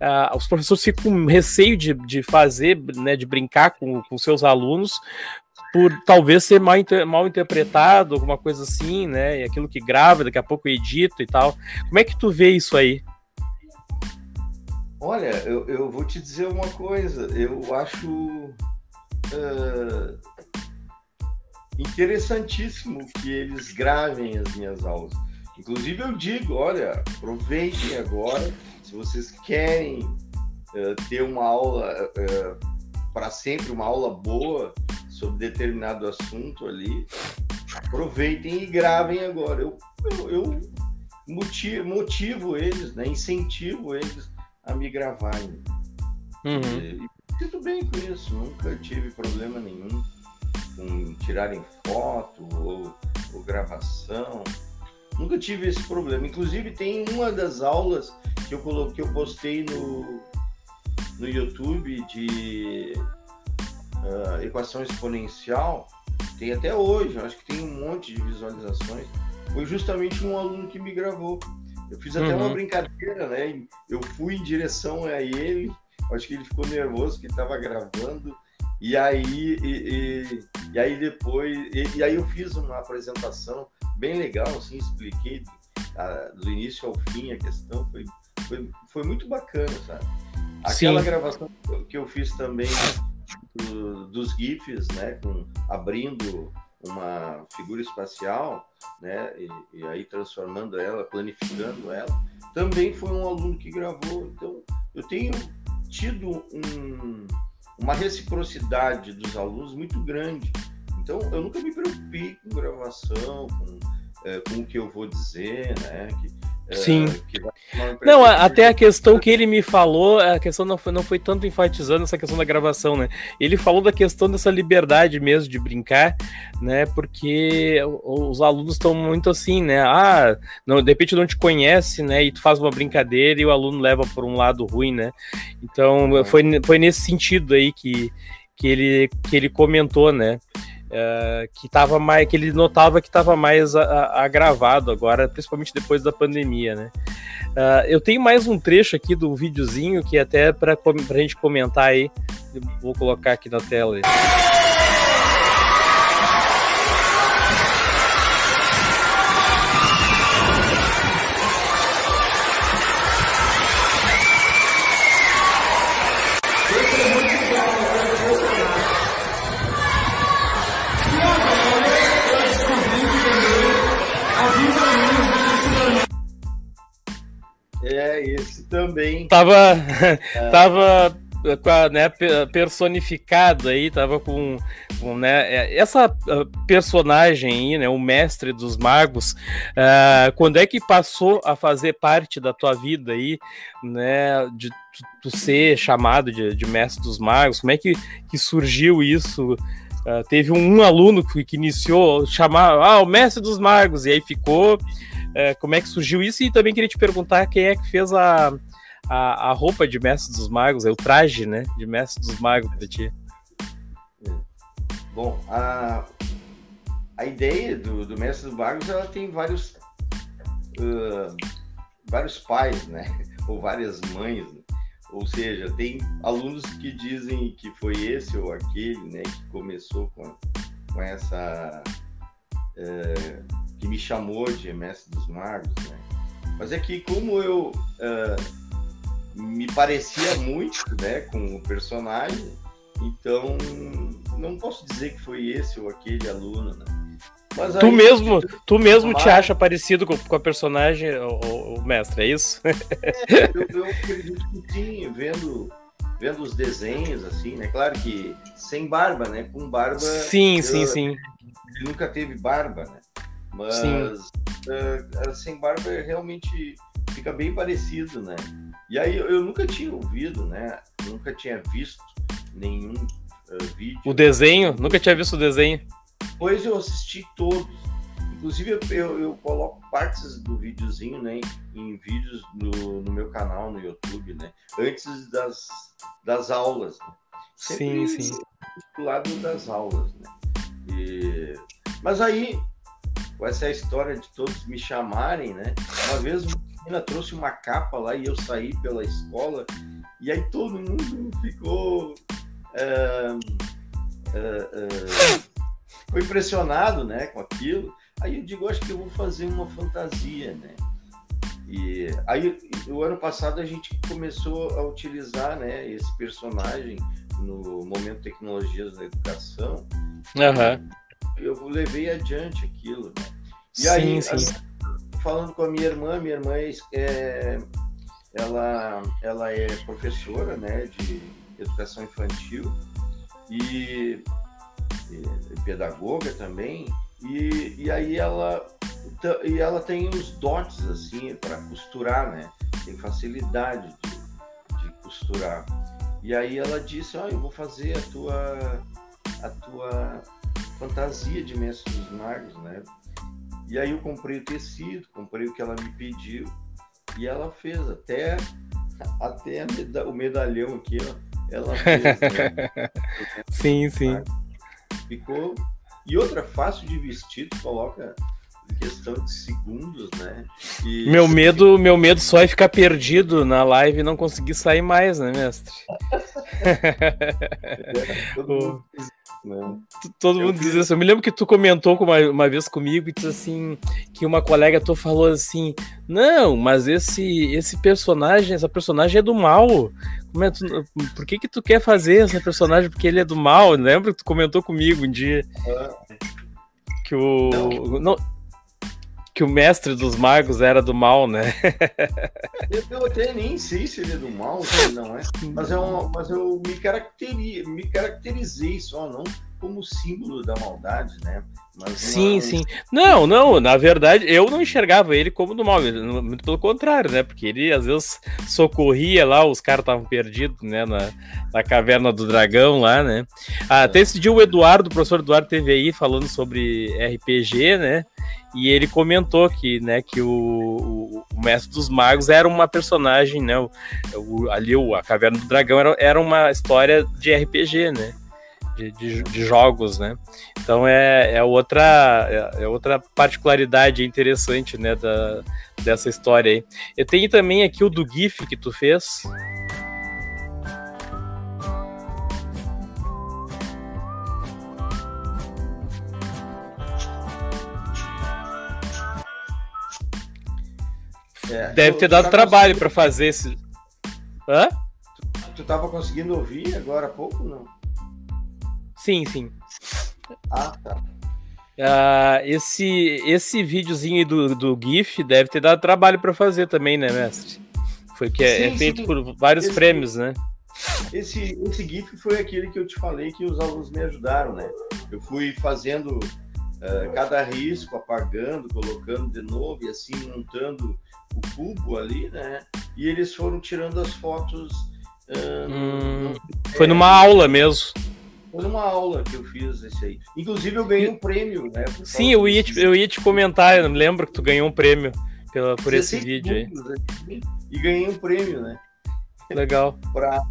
Speaker 1: ah, os professores ficam com receio de, de fazer, né, de brincar com, com seus alunos, por talvez ser mal, mal interpretado, alguma coisa assim, né, e aquilo que grava, daqui a pouco edita e tal. Como é que tu vê isso aí?
Speaker 2: Olha, eu, eu vou te dizer uma coisa. Eu acho uh, interessantíssimo que eles gravem as minhas aulas. Inclusive, eu digo: olha, aproveitem agora. Se vocês querem uh, ter uma aula uh, para sempre, uma aula boa sobre determinado assunto ali, aproveitem e gravem agora. Eu, eu, eu motivo, motivo eles, né, incentivo eles a me gravarem. Uhum. Sinto bem com isso, nunca tive problema nenhum com tirarem foto ou, ou gravação. Nunca tive esse problema. Inclusive tem uma das aulas que eu coloquei, eu postei no, no YouTube de uh, equação exponencial, tem até hoje, acho que tem um monte de visualizações. Foi justamente um aluno que me gravou. Eu fiz até uhum. uma brincadeira, né? Eu fui em direção a ele, acho que ele ficou nervoso que estava gravando. E aí, e, e, e aí depois, e, e, aí eu fiz uma apresentação bem legal, assim, expliquei a, do início ao fim a questão, foi, foi, foi muito bacana, sabe? Aquela Sim. gravação que eu fiz também do, dos GIFs, né, com, abrindo uma figura espacial, né, e, e, aí transformando ela, planificando ela, também foi um aluno que gravou. Então, eu tenho tido um, uma reciprocidade dos alunos muito grande. Então, eu nunca me preocupei com gravação, com, é, com o que eu vou dizer, né, que,
Speaker 1: Sim. não, até a questão que ele me falou, a questão não foi, não foi tanto enfatizando essa questão da gravação, né? Ele falou da questão dessa liberdade mesmo de brincar, né? Porque os alunos estão muito assim, né? Ah, não, de repente não te conhece, né? E tu faz uma brincadeira e o aluno leva por um lado ruim, né? Então foi, foi nesse sentido aí que, que, ele, que ele comentou, né? Uh, que tava mais que ele notava que estava mais agravado agora, principalmente depois da pandemia, né? Uh, eu tenho mais um trecho aqui do videozinho que até para a gente comentar aí, vou colocar aqui na tela. Aí.
Speaker 2: Também.
Speaker 1: Tava, é. tava né, personificado aí, tava com, com né, é, essa ah, personagem aí, né, o mestre dos magos, uh, quando é que passou a fazer parte da tua vida aí, né, de tu ser chamado de, de mestre dos magos, como é que, que surgiu isso? Uh, teve um, um, aluno que, que iniciou chamar ah, o mestre dos magos, e aí ficou, é, como é que surgiu isso? E também queria te perguntar quem é que fez a, a, a roupa de Mestre dos Magos, é o traje, né? De Mestre dos Magos para ti.
Speaker 2: Bom, a, a ideia do, do Mestre dos Magos ela tem vários, uh, vários pais, né? Ou várias mães. Né? Ou seja, tem alunos que dizem que foi esse ou aquele, né? Que começou com, com essa. Uh, que me chamou de mestre dos magos, né? Mas é que como eu uh, me parecia muito, né, com o personagem, então não posso dizer que foi esse ou aquele aluno, né?
Speaker 1: Mas tu mesmo, tu mesmo te acha parecido com, com a personagem, o, o, mestre, é isso?
Speaker 2: É, eu, eu acredito que sim, vendo, vendo os desenhos, assim, né? Claro que sem barba, né? Com barba.
Speaker 1: Sim, eu, sim, sim.
Speaker 2: Ele nunca teve barba, né? Mas uh, sem barba realmente fica bem parecido, né? E aí eu nunca tinha ouvido, né? Nunca tinha visto nenhum uh, vídeo.
Speaker 1: O desenho? Nunca tinha visto o desenho.
Speaker 2: Depois eu assisti todos. Inclusive eu, eu, coloco partes do videozinho, né? Em vídeos no, no, meu canal no YouTube, né? Antes das, das aulas. Né?
Speaker 1: Sim, sim.
Speaker 2: Do lado das aulas, né? E... Mas aí com essa história de todos me chamarem, né? Uma vez uma menina trouxe uma capa lá e eu saí pela escola e aí todo mundo ficou uh, uh, uh, foi impressionado, né, com aquilo. Aí eu digo, acho que eu vou fazer uma fantasia, né? E aí o ano passado a gente começou a utilizar, né, esse personagem no momento Tecnologias da Educação.
Speaker 1: Uhum
Speaker 2: eu levei adiante aquilo, né? E sim, aí, sim. Assim, falando com a minha irmã, minha irmã é, ela, ela é professora, né, de educação infantil e, e pedagoga também. E, e aí ela e ela tem os dotes assim para costurar, né? Tem facilidade de, de costurar. E aí ela disse, ó, eu vou fazer a tua, a tua fantasia de Mestre dos Magos, né? E aí eu comprei o tecido, comprei o que ela me pediu e ela fez até, até meda o medalhão aqui, ó. Ela fez. Né?
Speaker 1: sim, sim.
Speaker 2: Ficou. E outra, fácil de vestir, tu coloca questão de segundos, né?
Speaker 1: E meu medo, meu medo só é ficar perdido na live e não conseguir sair mais, né, mestre? é, todo mundo, né? todo mundo diz isso. Eu me lembro que tu comentou uma, uma vez comigo e disse assim que uma colega tua falou assim: "Não, mas esse esse personagem, essa personagem é do mal. Como é tu, por que que tu quer fazer essa personagem porque ele é do mal? Lembra que tu comentou comigo um dia?" Que o não, não que o mestre dos magos era do mal, né?
Speaker 2: eu até nem sei se ele é do mal, se não é. Mas, é uma, mas eu me, caracteri, me caracterizei só, não como símbolo da maldade, né?
Speaker 1: Mas sim, uma... sim. Não, não, na verdade, eu não enxergava ele como do mal, muito pelo contrário, né? Porque ele às vezes socorria lá, os caras estavam perdidos, né? Na, na caverna do dragão lá, né? Ah, até esse dia o Eduardo, o professor Eduardo, teve aí falando sobre RPG, né? E ele comentou que, né, que o, o, o Mestre dos Magos era uma personagem, né? O, o, ali o, a Caverna do Dragão era, era uma história de RPG, né? De, de, de, jogos, né? Então é, é outra é, é, outra particularidade interessante, né, da, dessa história aí. Eu tenho também aqui o do GIF que tu fez. É. Deve ter dado trabalho para fazer esse. Hã?
Speaker 2: Tu, tu tava conseguindo ouvir agora há pouco, não?
Speaker 1: Sim, sim.
Speaker 2: Ah, tá.
Speaker 1: Uh, esse, esse videozinho do, do GIF deve ter dado trabalho para fazer também, né, mestre? Foi que é, sim, é feito sim. por vários esse, prêmios, né?
Speaker 2: Esse, esse GIF foi aquele que eu te falei que os alunos me ajudaram, né? Eu fui fazendo uh, cada risco, apagando, colocando de novo e assim montando o cubo ali, né? E eles foram tirando as fotos.
Speaker 1: Uh, hum, foi numa aula mesmo.
Speaker 2: Foi numa aula que eu fiz esse aí. Inclusive eu ganhei um prêmio, né?
Speaker 1: Sim, eu ia, te, eu ia te comentar, eu lembro que tu ganhou um prêmio pela, por esse vídeo aí.
Speaker 2: Né? E ganhei um prêmio, né?
Speaker 1: Legal.
Speaker 2: pra,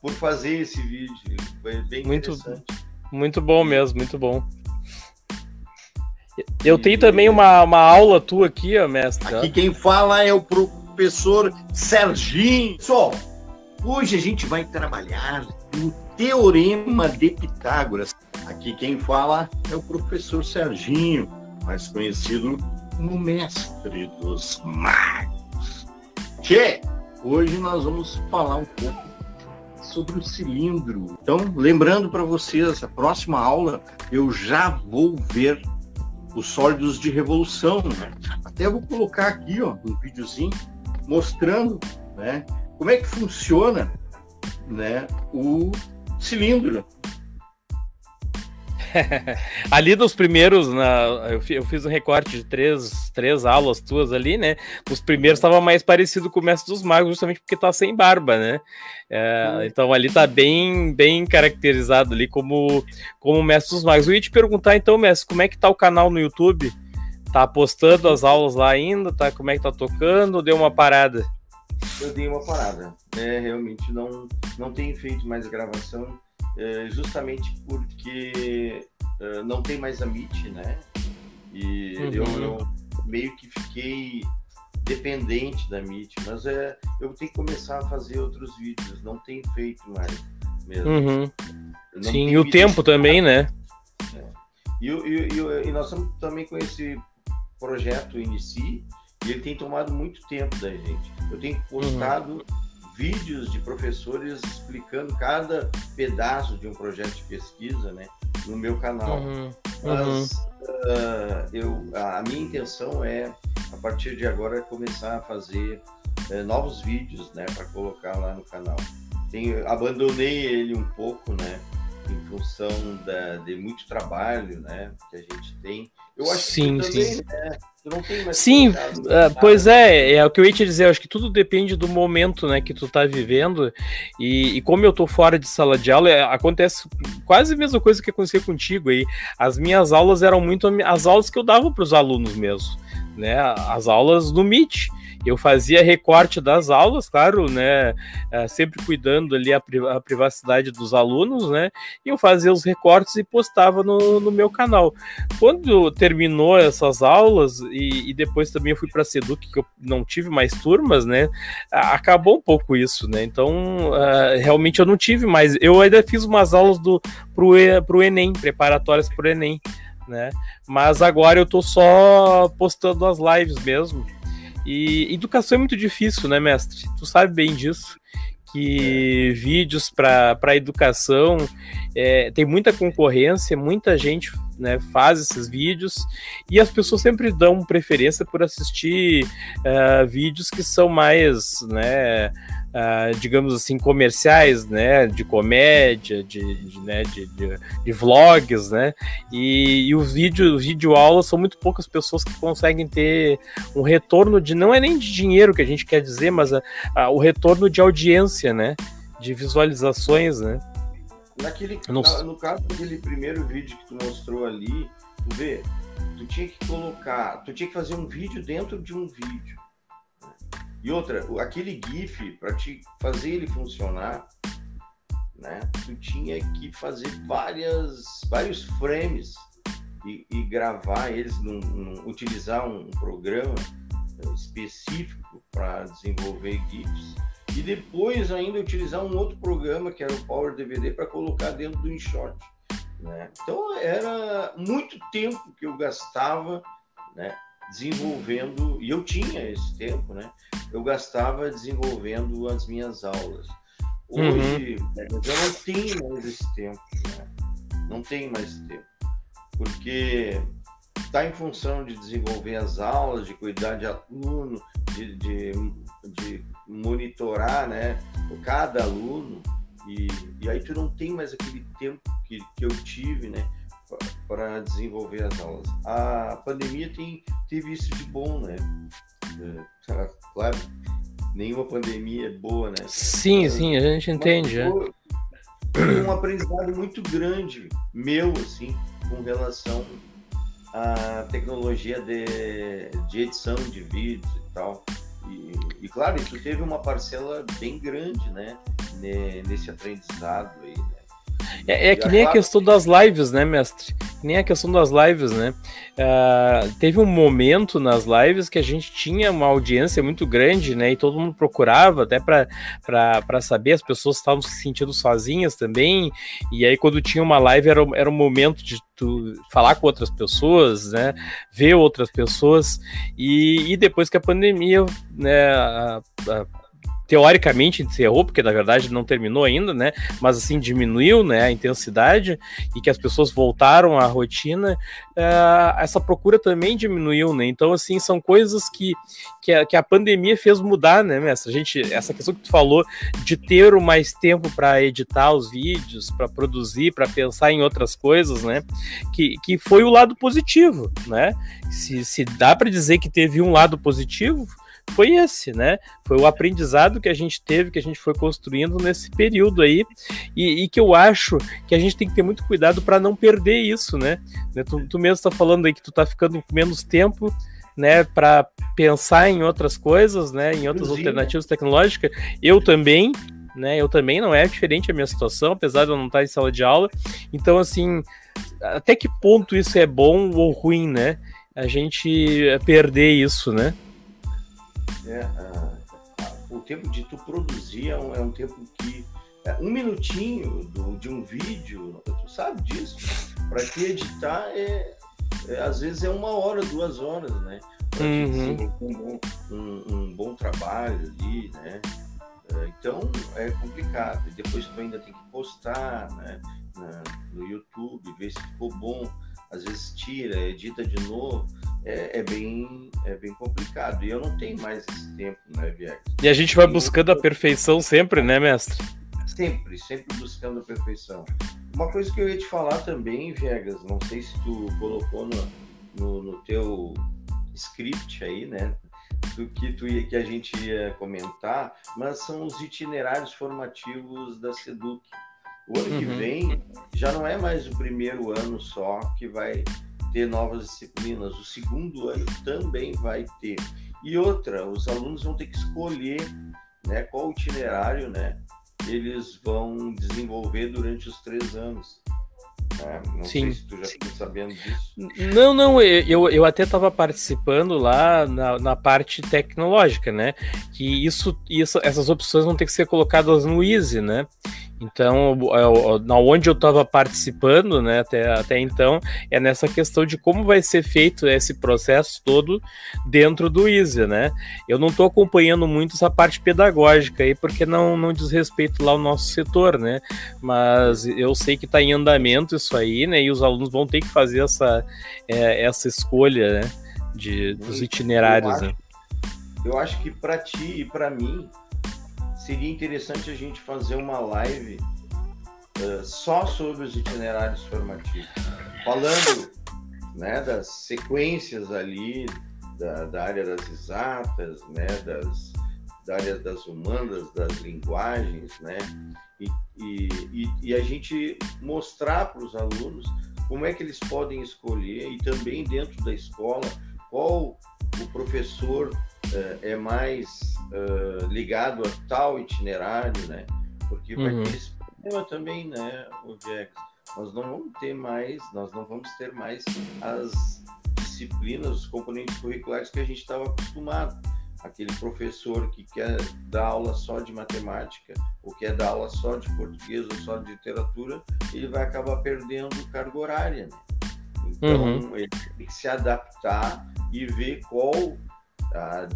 Speaker 2: por fazer esse vídeo. Foi bem
Speaker 1: muito, interessante. Muito bom mesmo, muito bom. Eu tenho também uma, uma aula tua aqui, ó, mestre.
Speaker 5: Aqui quem fala é o professor Serginho. Só, hoje a gente vai trabalhar Teorema de Pitágoras. Aqui quem fala é o professor Serginho, mais conhecido como mestre dos magos. Que hoje nós vamos falar um pouco sobre o cilindro. Então, lembrando para vocês, a próxima aula eu já vou ver os sólidos de revolução. Né? Até vou colocar aqui ó, um videozinho mostrando né, como é que funciona né, o cilindro.
Speaker 1: ali nos primeiros, na, eu, fiz um recorte de três, três aulas tuas ali, né? Os primeiros estava mais parecido com o Mestre dos Magos, justamente porque tá sem barba, né? É, então ali tá bem, bem caracterizado ali como, como Mestre dos Magos. Eu ia te perguntar então, Mestre, como é que tá o canal no YouTube? Tá postando as aulas lá ainda? Tá, como é que tá tocando? Deu uma parada?
Speaker 2: Eu dei uma parada. É, realmente não, não tenho feito mais gravação é, justamente porque uh, não tem mais a Meet, né? E uhum. eu, eu, meio que fiquei dependente da Meet, mas é, eu tenho que começar a fazer outros vídeos, não tenho feito mais mesmo.
Speaker 1: Uhum. Sim, e o tempo também, né?
Speaker 2: É. E, e, e, e, nós estamos também com esse projeto Inici, e ele tem tomado muito tempo da gente. Eu tenho postado uhum vídeos de professores explicando cada pedaço de um projeto de pesquisa, né, no meu canal. Uhum. Mas uh, eu, a minha intenção é, a partir de agora, começar a fazer uh, novos vídeos, né, para colocar lá no canal. Tenho, abandonei ele um pouco, né, em função da, de muito trabalho, né, que a gente tem. Eu acho
Speaker 1: sim,
Speaker 2: que também,
Speaker 1: sim.
Speaker 2: Né, não tem mais
Speaker 1: sim, uh, pois é, é o que eu ia te dizer, eu acho que tudo depende do momento, né, que tu tá vivendo, e, e como eu tô fora de sala de aula, é, acontece quase a mesma coisa que aconteceu contigo aí, as minhas aulas eram muito as aulas que eu dava para os alunos mesmo, né, as aulas no Meet, eu fazia recorte das aulas, claro, né? É, sempre cuidando ali a, privacidade dos alunos, né? E eu fazia os recortes e postava no, no meu canal. Quando terminou essas aulas, e, e depois também eu fui para a Seduc, que eu não tive mais turmas, né? Acabou um pouco isso, né? Então, uh, realmente eu não tive mais. Eu ainda fiz umas aulas do, pro, pro Enem, preparatórias para o Enem. Né? Mas agora eu tô só postando as lives mesmo. E educação é muito difícil, né, mestre? Tu sabe bem disso. Que vídeos para educação é, tem muita concorrência, muita gente né, faz esses vídeos e as pessoas sempre dão preferência por assistir uh, vídeos que são mais, né, uh, digamos assim, comerciais, né, de comédia, de, de, né, de, de, de vlogs, né, e, e os vídeos, vídeo aulas são muito poucas pessoas que conseguem ter um retorno de, não é nem de dinheiro que a gente quer dizer, mas a, a, o retorno de audiência, né, de visualizações, né.
Speaker 2: Naquele, no, no caso daquele primeiro vídeo que tu mostrou ali, tu vê, tu tinha que colocar, tu tinha que fazer um vídeo dentro de um vídeo. E outra, aquele GIF, para te fazer ele funcionar, né, tu tinha que fazer várias, vários frames e, e gravar eles, num, num, utilizar um programa específico para desenvolver GIFs e depois ainda utilizar um outro programa que era o Power DVD para colocar dentro do InShot. Né? Então era muito tempo que eu gastava né, desenvolvendo, e eu tinha esse tempo, né? Eu gastava desenvolvendo as minhas aulas. Hoje uhum. eu não tenho mais esse tempo, né? Não tenho mais esse tempo. Porque está em função de desenvolver as aulas, de cuidar de aluno, de, de, de monitorar né, cada aluno, e, e aí tu não tem mais aquele tempo que, que eu tive, né? Para desenvolver as aulas. A pandemia tem, teve isso de bom, né? É, claro, nenhuma pandemia é boa, né?
Speaker 1: Sim, sim, a gente entende. É.
Speaker 2: Foi um aprendizado muito grande meu, assim, com relação à tecnologia de, de edição de vídeos e tal. E, e, claro, isso teve uma parcela bem grande, né? Nesse aprendizado aí, né?
Speaker 1: É, é que nem a questão das lives, né, mestre? Nem a questão das lives, né? Uh, teve um momento nas lives que a gente tinha uma audiência muito grande, né? E todo mundo procurava até para saber, as pessoas estavam se sentindo sozinhas também. E aí, quando tinha uma live, era, era um momento de tu falar com outras pessoas, né? Ver outras pessoas. E, e depois que a pandemia, né? A, a, teoricamente encerrou, porque na verdade não terminou ainda, né? Mas assim diminuiu, né, a intensidade e que as pessoas voltaram à rotina, uh, essa procura também diminuiu, né? Então assim são coisas que, que a, que, a, pandemia fez mudar, né, mestre? A gente essa questão que tu falou de ter o mais tempo para editar os vídeos, para produzir, para pensar em outras coisas, né? Que, que foi o lado positivo, né? Se, se dá para dizer que teve um lado positivo, foi esse, né? Foi o aprendizado que a gente teve, que a gente foi construindo nesse período aí, e, e que eu acho que a gente tem que ter muito cuidado para não perder isso, né? né? Tu, tu mesmo está falando aí que tu está ficando com menos tempo, né, para pensar em outras coisas, né, em outras Inclusive. alternativas tecnológicas. Eu também, né, eu também não é diferente a minha situação, apesar de eu não estar em sala de aula. Então, assim, até que ponto isso é bom ou ruim, né? A gente perder isso, né?
Speaker 2: É, o tempo de tu produzir é um, é um tempo que. É, um minutinho do, de um vídeo, tu sabe disso. Para te editar é, é, às vezes é uma hora, duas horas, né? Para uhum. um, bom, um, um bom trabalho ali, né? É, então é complicado. E depois tu ainda tem que postar né, na, no YouTube, ver se ficou bom. Às vezes tira, edita de novo é, é, bem, é bem complicado. E eu não tenho mais esse tempo, né, Viegas?
Speaker 1: E a gente vai buscando a perfeição sempre, né, mestre?
Speaker 2: Sempre, sempre buscando a perfeição. uma coisa que eu ia te falar também, Viegas, não sei se tu colocou no, no, no teu script aí, né? Do que, tu ia, que a gente ia comentar, mas são os itinerários formativos da SEDUC. O ano uhum. que vem já não é mais o primeiro ano só que vai ter novas disciplinas, o segundo ano também vai ter. E outra, os alunos vão ter que escolher né, qual itinerário né, eles vão desenvolver durante os três anos. Né? Não Sim. sei se tu já sabendo disso.
Speaker 1: Não, não, eu, eu até estava participando lá na, na parte tecnológica, né? Que isso, isso, essas opções vão ter que ser colocadas no Easy, né? Então, na onde eu estava participando, né, até, até então, é nessa questão de como vai ser feito esse processo todo dentro do Easy, né? Eu não estou acompanhando muito essa parte pedagógica aí, porque não, não diz respeito lá ao nosso setor, né? Mas eu sei que está em andamento isso aí, né? E os alunos vão ter que fazer essa, é, essa escolha, né? De, dos itinerários,
Speaker 2: eu acho, né? Eu acho que para ti e para mim seria interessante a gente fazer uma live uh, só sobre os itinerários formativos, falando né, das sequências ali da, da área das exatas, né, das, da área das humanas, das linguagens, né, e, e, e a gente mostrar para os alunos como é que eles podem escolher e também dentro da escola qual o professor é mais uh, ligado a tal itinerário, né? Porque vai uhum. ter esse problema também, né, o Jax? Nós não vamos ter mais, nós não vamos ter mais as disciplinas, os componentes curriculares que a gente estava acostumado. Aquele professor que quer dar aula só de matemática, ou quer dar aula só de português ou só de literatura, ele vai acabar perdendo carga horária. Né? Então, uhum. ele tem que se adaptar e ver qual a,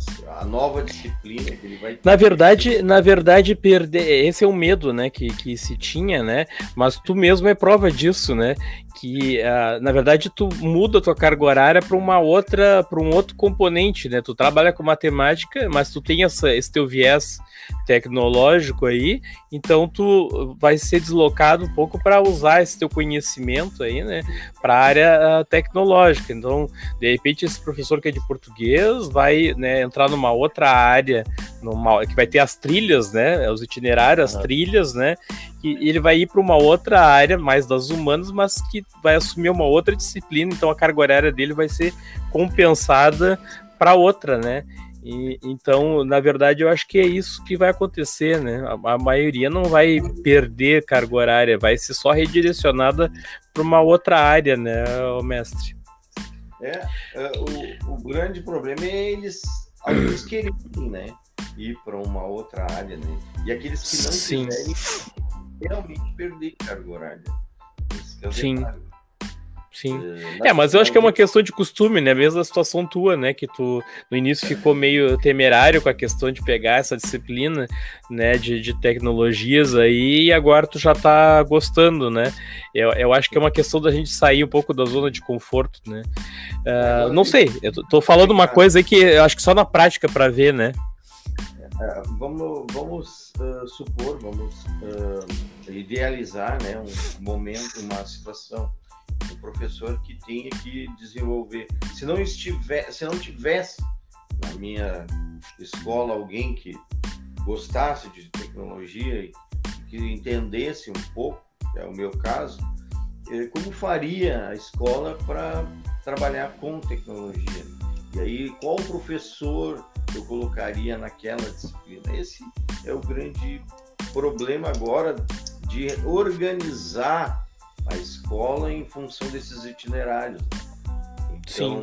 Speaker 2: a, nova disciplina que ele vai ter.
Speaker 1: Na verdade, na verdade, perder. Esse é o medo, né, que, que se tinha, né? Mas tu mesmo é prova disso, né? Que uh, na verdade tu muda a tua carga horária para uma outra, para um outro componente, né? Tu trabalha com matemática, mas tu tem essa, esse teu viés tecnológico aí, então tu vai ser deslocado um pouco para usar esse teu conhecimento aí, né, para a área uh, tecnológica. Então, de repente, esse professor que é de português vai né, entrar numa outra área, numa, que vai ter as trilhas, né, os itinerários, as trilhas, né, e ele vai ir para uma outra área, mais das humanas, mas que vai assumir uma outra disciplina, então a carga horária dele vai ser compensada para outra, né? E, então, na verdade, eu acho que é isso que vai acontecer, né? A, a maioria não vai perder carga horária, vai ser só redirecionada para uma outra área, né, mestre?
Speaker 2: É, é, o, o grande problema é eles, alguns querem, né, ir para uma outra área, né? E aqueles que não Sim. quiserem realmente perder carga horária.
Speaker 1: Esse é o Sim. Detalhe. Sim. É, é, mas eu acho que é uma questão de costume, né? Mesmo a situação tua, né? Que tu no início ficou meio temerário com a questão de pegar essa disciplina, né? De, de tecnologias aí, e agora tu já tá gostando, né? Eu, eu acho que é uma questão da gente sair um pouco da zona de conforto, né? Uh, não sei, eu tô falando uma coisa aí que eu acho que só na prática para ver, né?
Speaker 2: É, vamos vamos uh, supor, vamos uh, idealizar, né? Um momento, uma situação professor que tinha que desenvolver. Se não estiver, se não tivesse na minha escola alguém que gostasse de tecnologia e que entendesse um pouco, é o meu caso, eh, como faria a escola para trabalhar com tecnologia? E aí, qual professor eu colocaria naquela disciplina? Esse é o grande problema agora de organizar a escola em função desses itinerários. Então,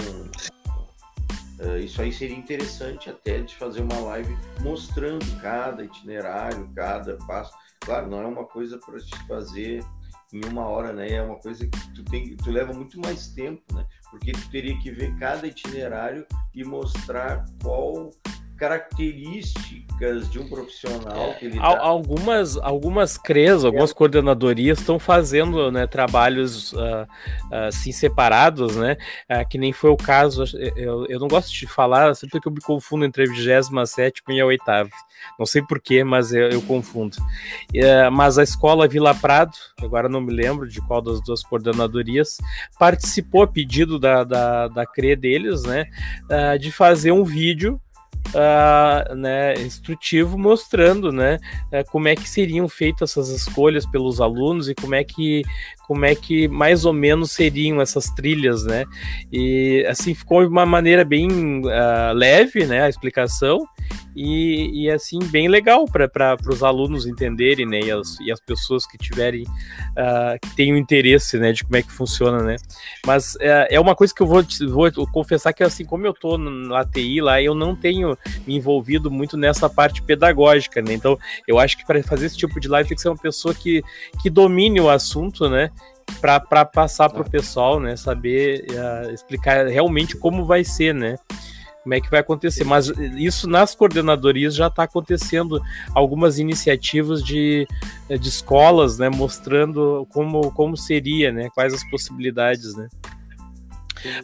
Speaker 2: uh, isso aí seria interessante até de fazer uma live mostrando cada itinerário, cada passo. Claro, não é uma coisa para te fazer em uma hora, né? É uma coisa que tu tem, tu leva muito mais tempo, né? Porque tu teria que ver cada itinerário e mostrar qual características de um profissional que ele
Speaker 1: Al-
Speaker 2: dá.
Speaker 1: Algumas, algumas CREs, algumas coordenadorias estão fazendo né, trabalhos ah, ah, assim separados, né? Ah, que nem foi o caso. Eu, eu não gosto de falar, sempre que eu me confundo entre a 27 e a oitava. Não sei porquê, mas eu, eu confundo. Eh, mas a escola Vila Prado, agora não me lembro de qual das duas coordenadorias, participou a pedido da, da, da CRE deles, né? ah, de fazer um vídeo ah, né, instrutivo mostrando né, eh, como é que seriam feitas essas escolhas pelos alunos e como é que como é que mais ou menos seriam essas trilhas, né? E assim ficou de uma maneira bem ah, leve, né, a explicação e, e assim bem legal para os alunos entenderem, né, e as, e as pessoas que tiverem ah, que tenham interesse, né, de como é que funciona, né? Mas é, é uma coisa que eu vou, vou confessar que assim como eu tô na TI lá, eu não tenho me envolvido muito nessa parte pedagógica, né? Então, eu acho que para fazer esse tipo de live tem que ser uma pessoa que, que domine o assunto, né? Para passar para o pessoal, né? Saber ah, explicar realmente como vai ser, né? Como é que vai acontecer. Mas isso nas coordenadorias já está acontecendo algumas iniciativas de, de escolas, né? Mostrando como, como seria, né? Quais as possibilidades, né?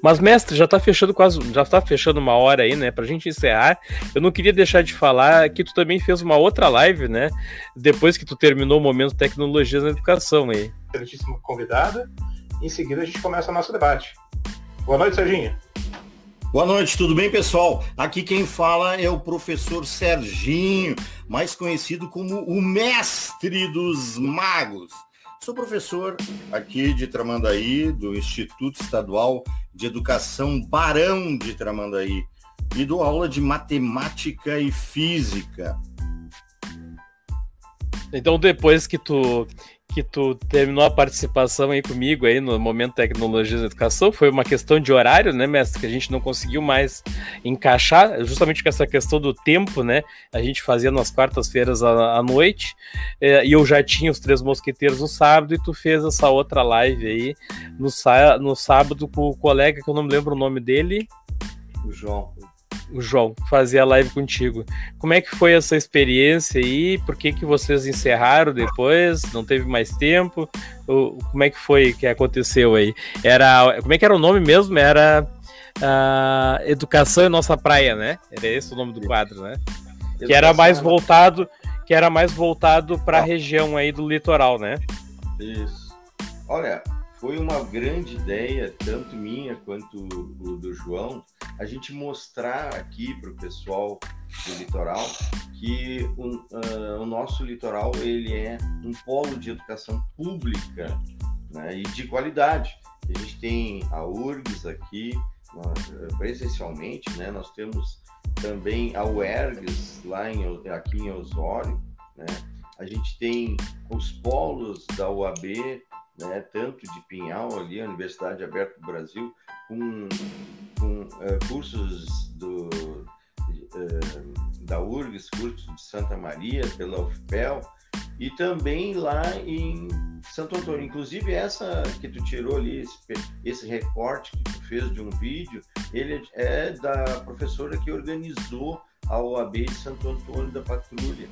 Speaker 1: Mas, mestre, já tá fechando quase. Já tá fechando uma hora aí, né? Pra gente encerrar. Eu não queria deixar de falar que tu também fez uma outra live, né? Depois que tu terminou o momento Tecnologias na Educação aí.
Speaker 7: excelentíssima convidada. Em seguida a gente começa o nosso debate. Boa noite, Serginho.
Speaker 6: Boa noite, tudo bem, pessoal? Aqui quem fala é o professor Serginho, mais conhecido como o mestre dos magos. Sou professor aqui de Tramandaí, do Instituto Estadual de Educação Barão de Tramandaí, e dou aula de matemática e física.
Speaker 1: Então, depois que tu que tu terminou a participação aí comigo aí no momento Tecnologias da Educação, foi uma questão de horário, né, mestre, que a gente não conseguiu mais encaixar, justamente com essa questão do tempo, né, a gente fazia nas quartas-feiras à, à noite, eh, e eu já tinha os Três Mosqueteiros no sábado, e tu fez essa outra live aí no, no sábado com o colega, que eu não me lembro o nome dele,
Speaker 2: O João.
Speaker 1: O João, fazer a live contigo. Como é que foi essa experiência aí? Por que, que vocês encerraram depois? Não teve mais tempo? O- como é que foi que aconteceu aí? Era, como é que era o nome mesmo? Era ah, Educação é Nossa Praia, né? Era esse o nome do quadro, né? Que era mais voltado, que era mais voltado para a região aí do litoral, né?
Speaker 2: Isso. Olha, foi uma grande ideia, tanto minha quanto o do João, a gente mostrar aqui para o pessoal do litoral que o, ah, o nosso litoral ele é um polo de educação pública né, e de qualidade. A gente tem a URGS aqui, presencialmente, né, nós temos também a UERGS lá em, aqui em Osório, né? A gente tem os polos da UAB, né, tanto de Pinhal ali, a Universidade Aberta do Brasil, com, com eh, cursos do, eh, da URGS, cursos de Santa Maria, pela UFPEL, e também lá em Santo Antônio. Inclusive, essa que tu tirou ali, esse, esse recorte que tu fez de um vídeo, ele é da professora que organizou a OAB de Santo Antônio da Patrulha,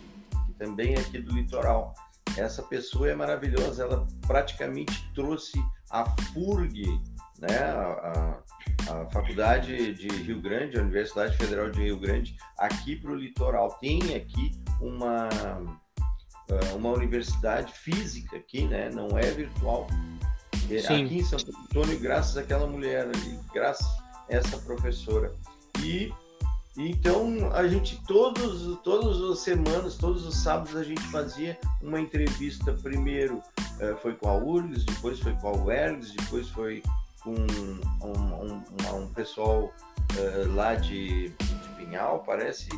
Speaker 2: que também é aqui do litoral. Essa pessoa é maravilhosa, ela praticamente trouxe a FURG, né, a, a, a Faculdade de Rio Grande, a Universidade Federal de Rio Grande, aqui para o litoral. Tem aqui uma, ah, uma universidade física aqui, né, não é virtual. É
Speaker 1: Sim.
Speaker 2: Aqui em Santo Antônio, graças àquela mulher ali, graças a essa professora. E então a gente todos todas as semanas, todos os sábados a gente fazia uma entrevista. Primeiro eh, foi com a URGS, depois foi com a UERGS, depois foi com um, um- um pessoal eh, lá de, de Pinhal, parece,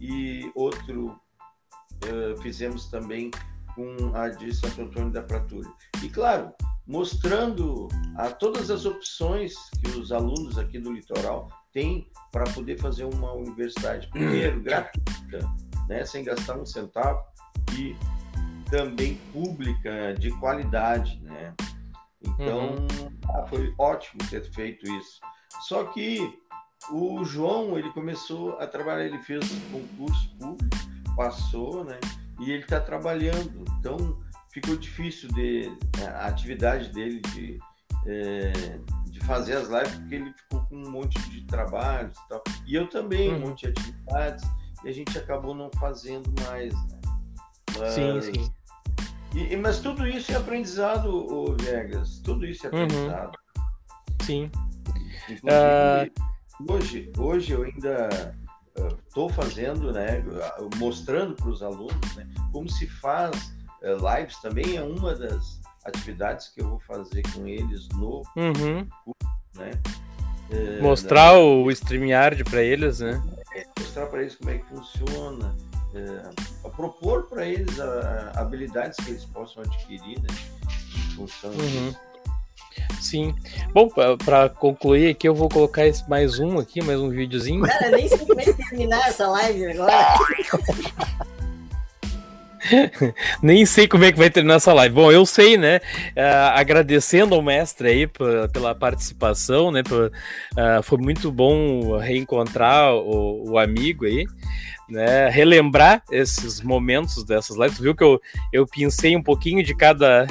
Speaker 2: e outro eh, fizemos também com a de Santo Antônio da Pratura. E claro, mostrando a todas as opções que os alunos aqui do litoral têm para poder fazer uma universidade, primeiro, gratuita, né, sem gastar um centavo, e também pública, de qualidade, né? Então, ah, foi ótimo ter feito isso. Só que o João, ele começou a trabalhar, ele fez concurso público, passou, né? E ele está trabalhando. Então, ficou difícil de, a atividade dele de, é, de fazer as lives, porque ele ficou com um monte de trabalhos e tal. E eu também, um uhum. monte de atividades, e a gente acabou não fazendo mais, né?
Speaker 1: Mas, sim, sim.
Speaker 2: E, mas tudo isso é aprendizado, ô Vegas. Tudo isso é uhum. aprendizado.
Speaker 1: Uhum. Sim.
Speaker 2: Uh... Hoje, hoje eu ainda estou uh, fazendo, né, mostrando para os alunos né, como se faz uh, lives também é uma das atividades que eu vou fazer com eles no
Speaker 1: uhum. curso, né? É, Mostrar na... o StreamYard para eles, né?
Speaker 2: É, mostrar para eles como é que funciona, é, propor para eles a, a, habilidades que eles possam adquirir, né? Em função uhum.
Speaker 1: Sim. Bom, para concluir aqui, eu vou colocar esse, mais um aqui, mais um videozinho.
Speaker 3: Cara, nem sei como é terminar essa live agora.
Speaker 1: Nem sei como é que vai terminar essa live. Bom, eu sei, né? Uh, agradecendo ao mestre aí pela participação, né? uh, foi muito bom reencontrar o, o, amigo aí, né? Relembrar esses momentos dessas lives. Tu viu que eu, eu pensei um pouquinho de cada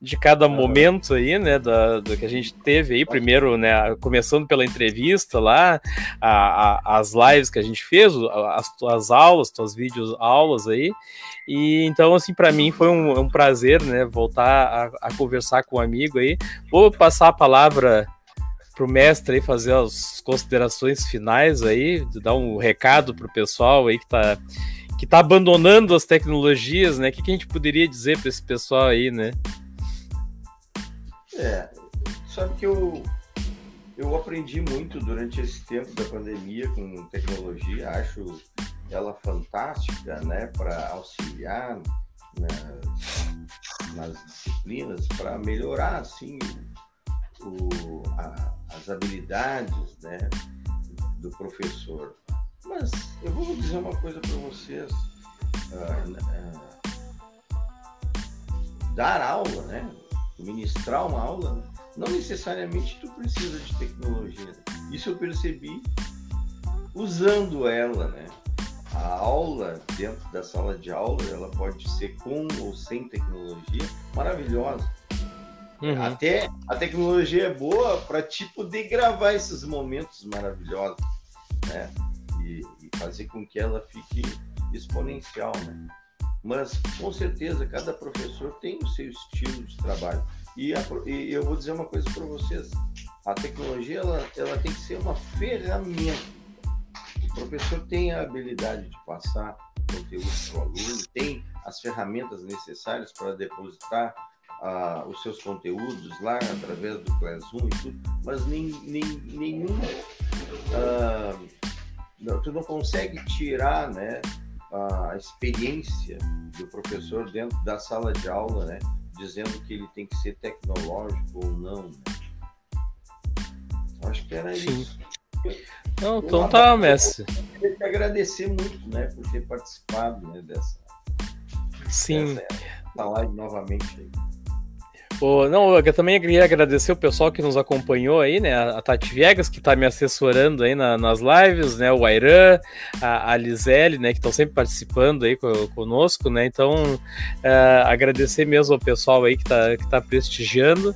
Speaker 1: de cada momento aí, né, da, do que a gente teve aí, primeiro, né, começando pela entrevista lá, a, a, as lives que a gente fez, as tuas aulas, tuas vídeos aulas aí, e então, assim, para mim foi um, um, prazer, né, voltar a, a, conversar com um amigo aí, vou passar a palavra pro mestre aí fazer as considerações finais aí, dar um recado pro pessoal aí que tá que tá abandonando as tecnologias, né? O que, que a gente poderia dizer para esse pessoal aí, né?
Speaker 2: É, sabe que eu, eu aprendi muito durante esse tempo da pandemia com tecnologia, acho ela fantástica, né, para auxiliar nas, nas disciplinas, para melhorar, assim, o, a, as habilidades, né, do professor. Mas eu vou dizer uma coisa para vocês. Uh, uh, dar aula, né? ministrar uma aula, não necessariamente tu precisa de tecnologia. Isso eu percebi usando ela, né? A aula dentro da sala de aula, ela pode ser com ou sem tecnologia, maravilhosa. Uhum. Até a tecnologia é boa para te poder gravar esses momentos maravilhosos, né? E, e fazer com que ela fique exponencial, né? mas com certeza cada professor tem o seu estilo de trabalho. E, a, e eu vou dizer uma coisa para vocês: a tecnologia ela, ela tem que ser uma ferramenta. O professor tem a habilidade de passar conteúdo para o aluno, tem as ferramentas necessárias para depositar uh, os seus conteúdos lá através do Classroom e tudo, mas nem, nem, nenhum. Uh, não, tu não consegue tirar né, a experiência do professor dentro da sala de aula, né? Dizendo que ele tem que ser tecnológico ou não. Né? Acho que era Sim. isso.
Speaker 1: Não, então tá, mestre.
Speaker 2: Eu queria te agradecer muito, né, por ter participado né, dessa,
Speaker 1: Sim.
Speaker 2: dessa live novamente. Aí.
Speaker 1: Oh, não, eu também queria agradecer o pessoal que nos acompanhou aí, né? A Tati Viegas, que está me assessorando aí na, nas lives, né? O Airan, a, a Lisele, né? Que estão sempre participando aí conosco, né? Então, uh, agradecer mesmo ao pessoal aí que está que tá prestigiando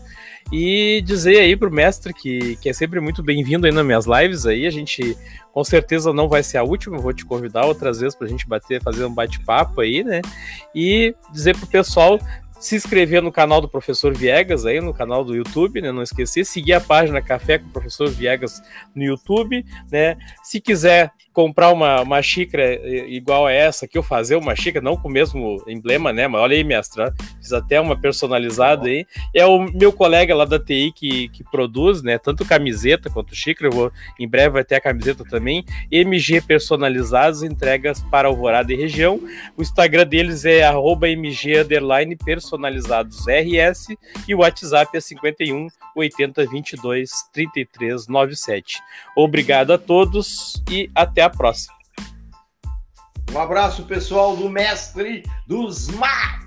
Speaker 1: e dizer aí pro mestre que, que é sempre muito bem-vindo aí nas minhas lives aí, a gente com certeza não vai ser a última, vou te convidar outras vezes para a gente bater, fazer um bate-papo aí, né? E dizer pro pessoal se inscrever no canal do Professor Viegas aí, no canal do YouTube, né? Não esquecer, seguir a página Café com o Professor Viegas no YouTube, né? Se quiser comprar uma, uma xícara igual a essa que eu fazer uma xícara, não com o mesmo emblema, né? Mas olha aí, mestre, fiz até uma personalizada aí. É o meu colega lá da TI que, que produz, né? Tanto camiseta quanto xícara. Eu vou, em breve vai ter a camiseta também. MG Personalizados, entregas para Alvorada e região. O Instagram deles é MG personalizados RS e o WhatsApp é 51 80 22 33 97. Obrigado a todos e até a próxima.
Speaker 2: Um abraço, pessoal do mestre dos mares.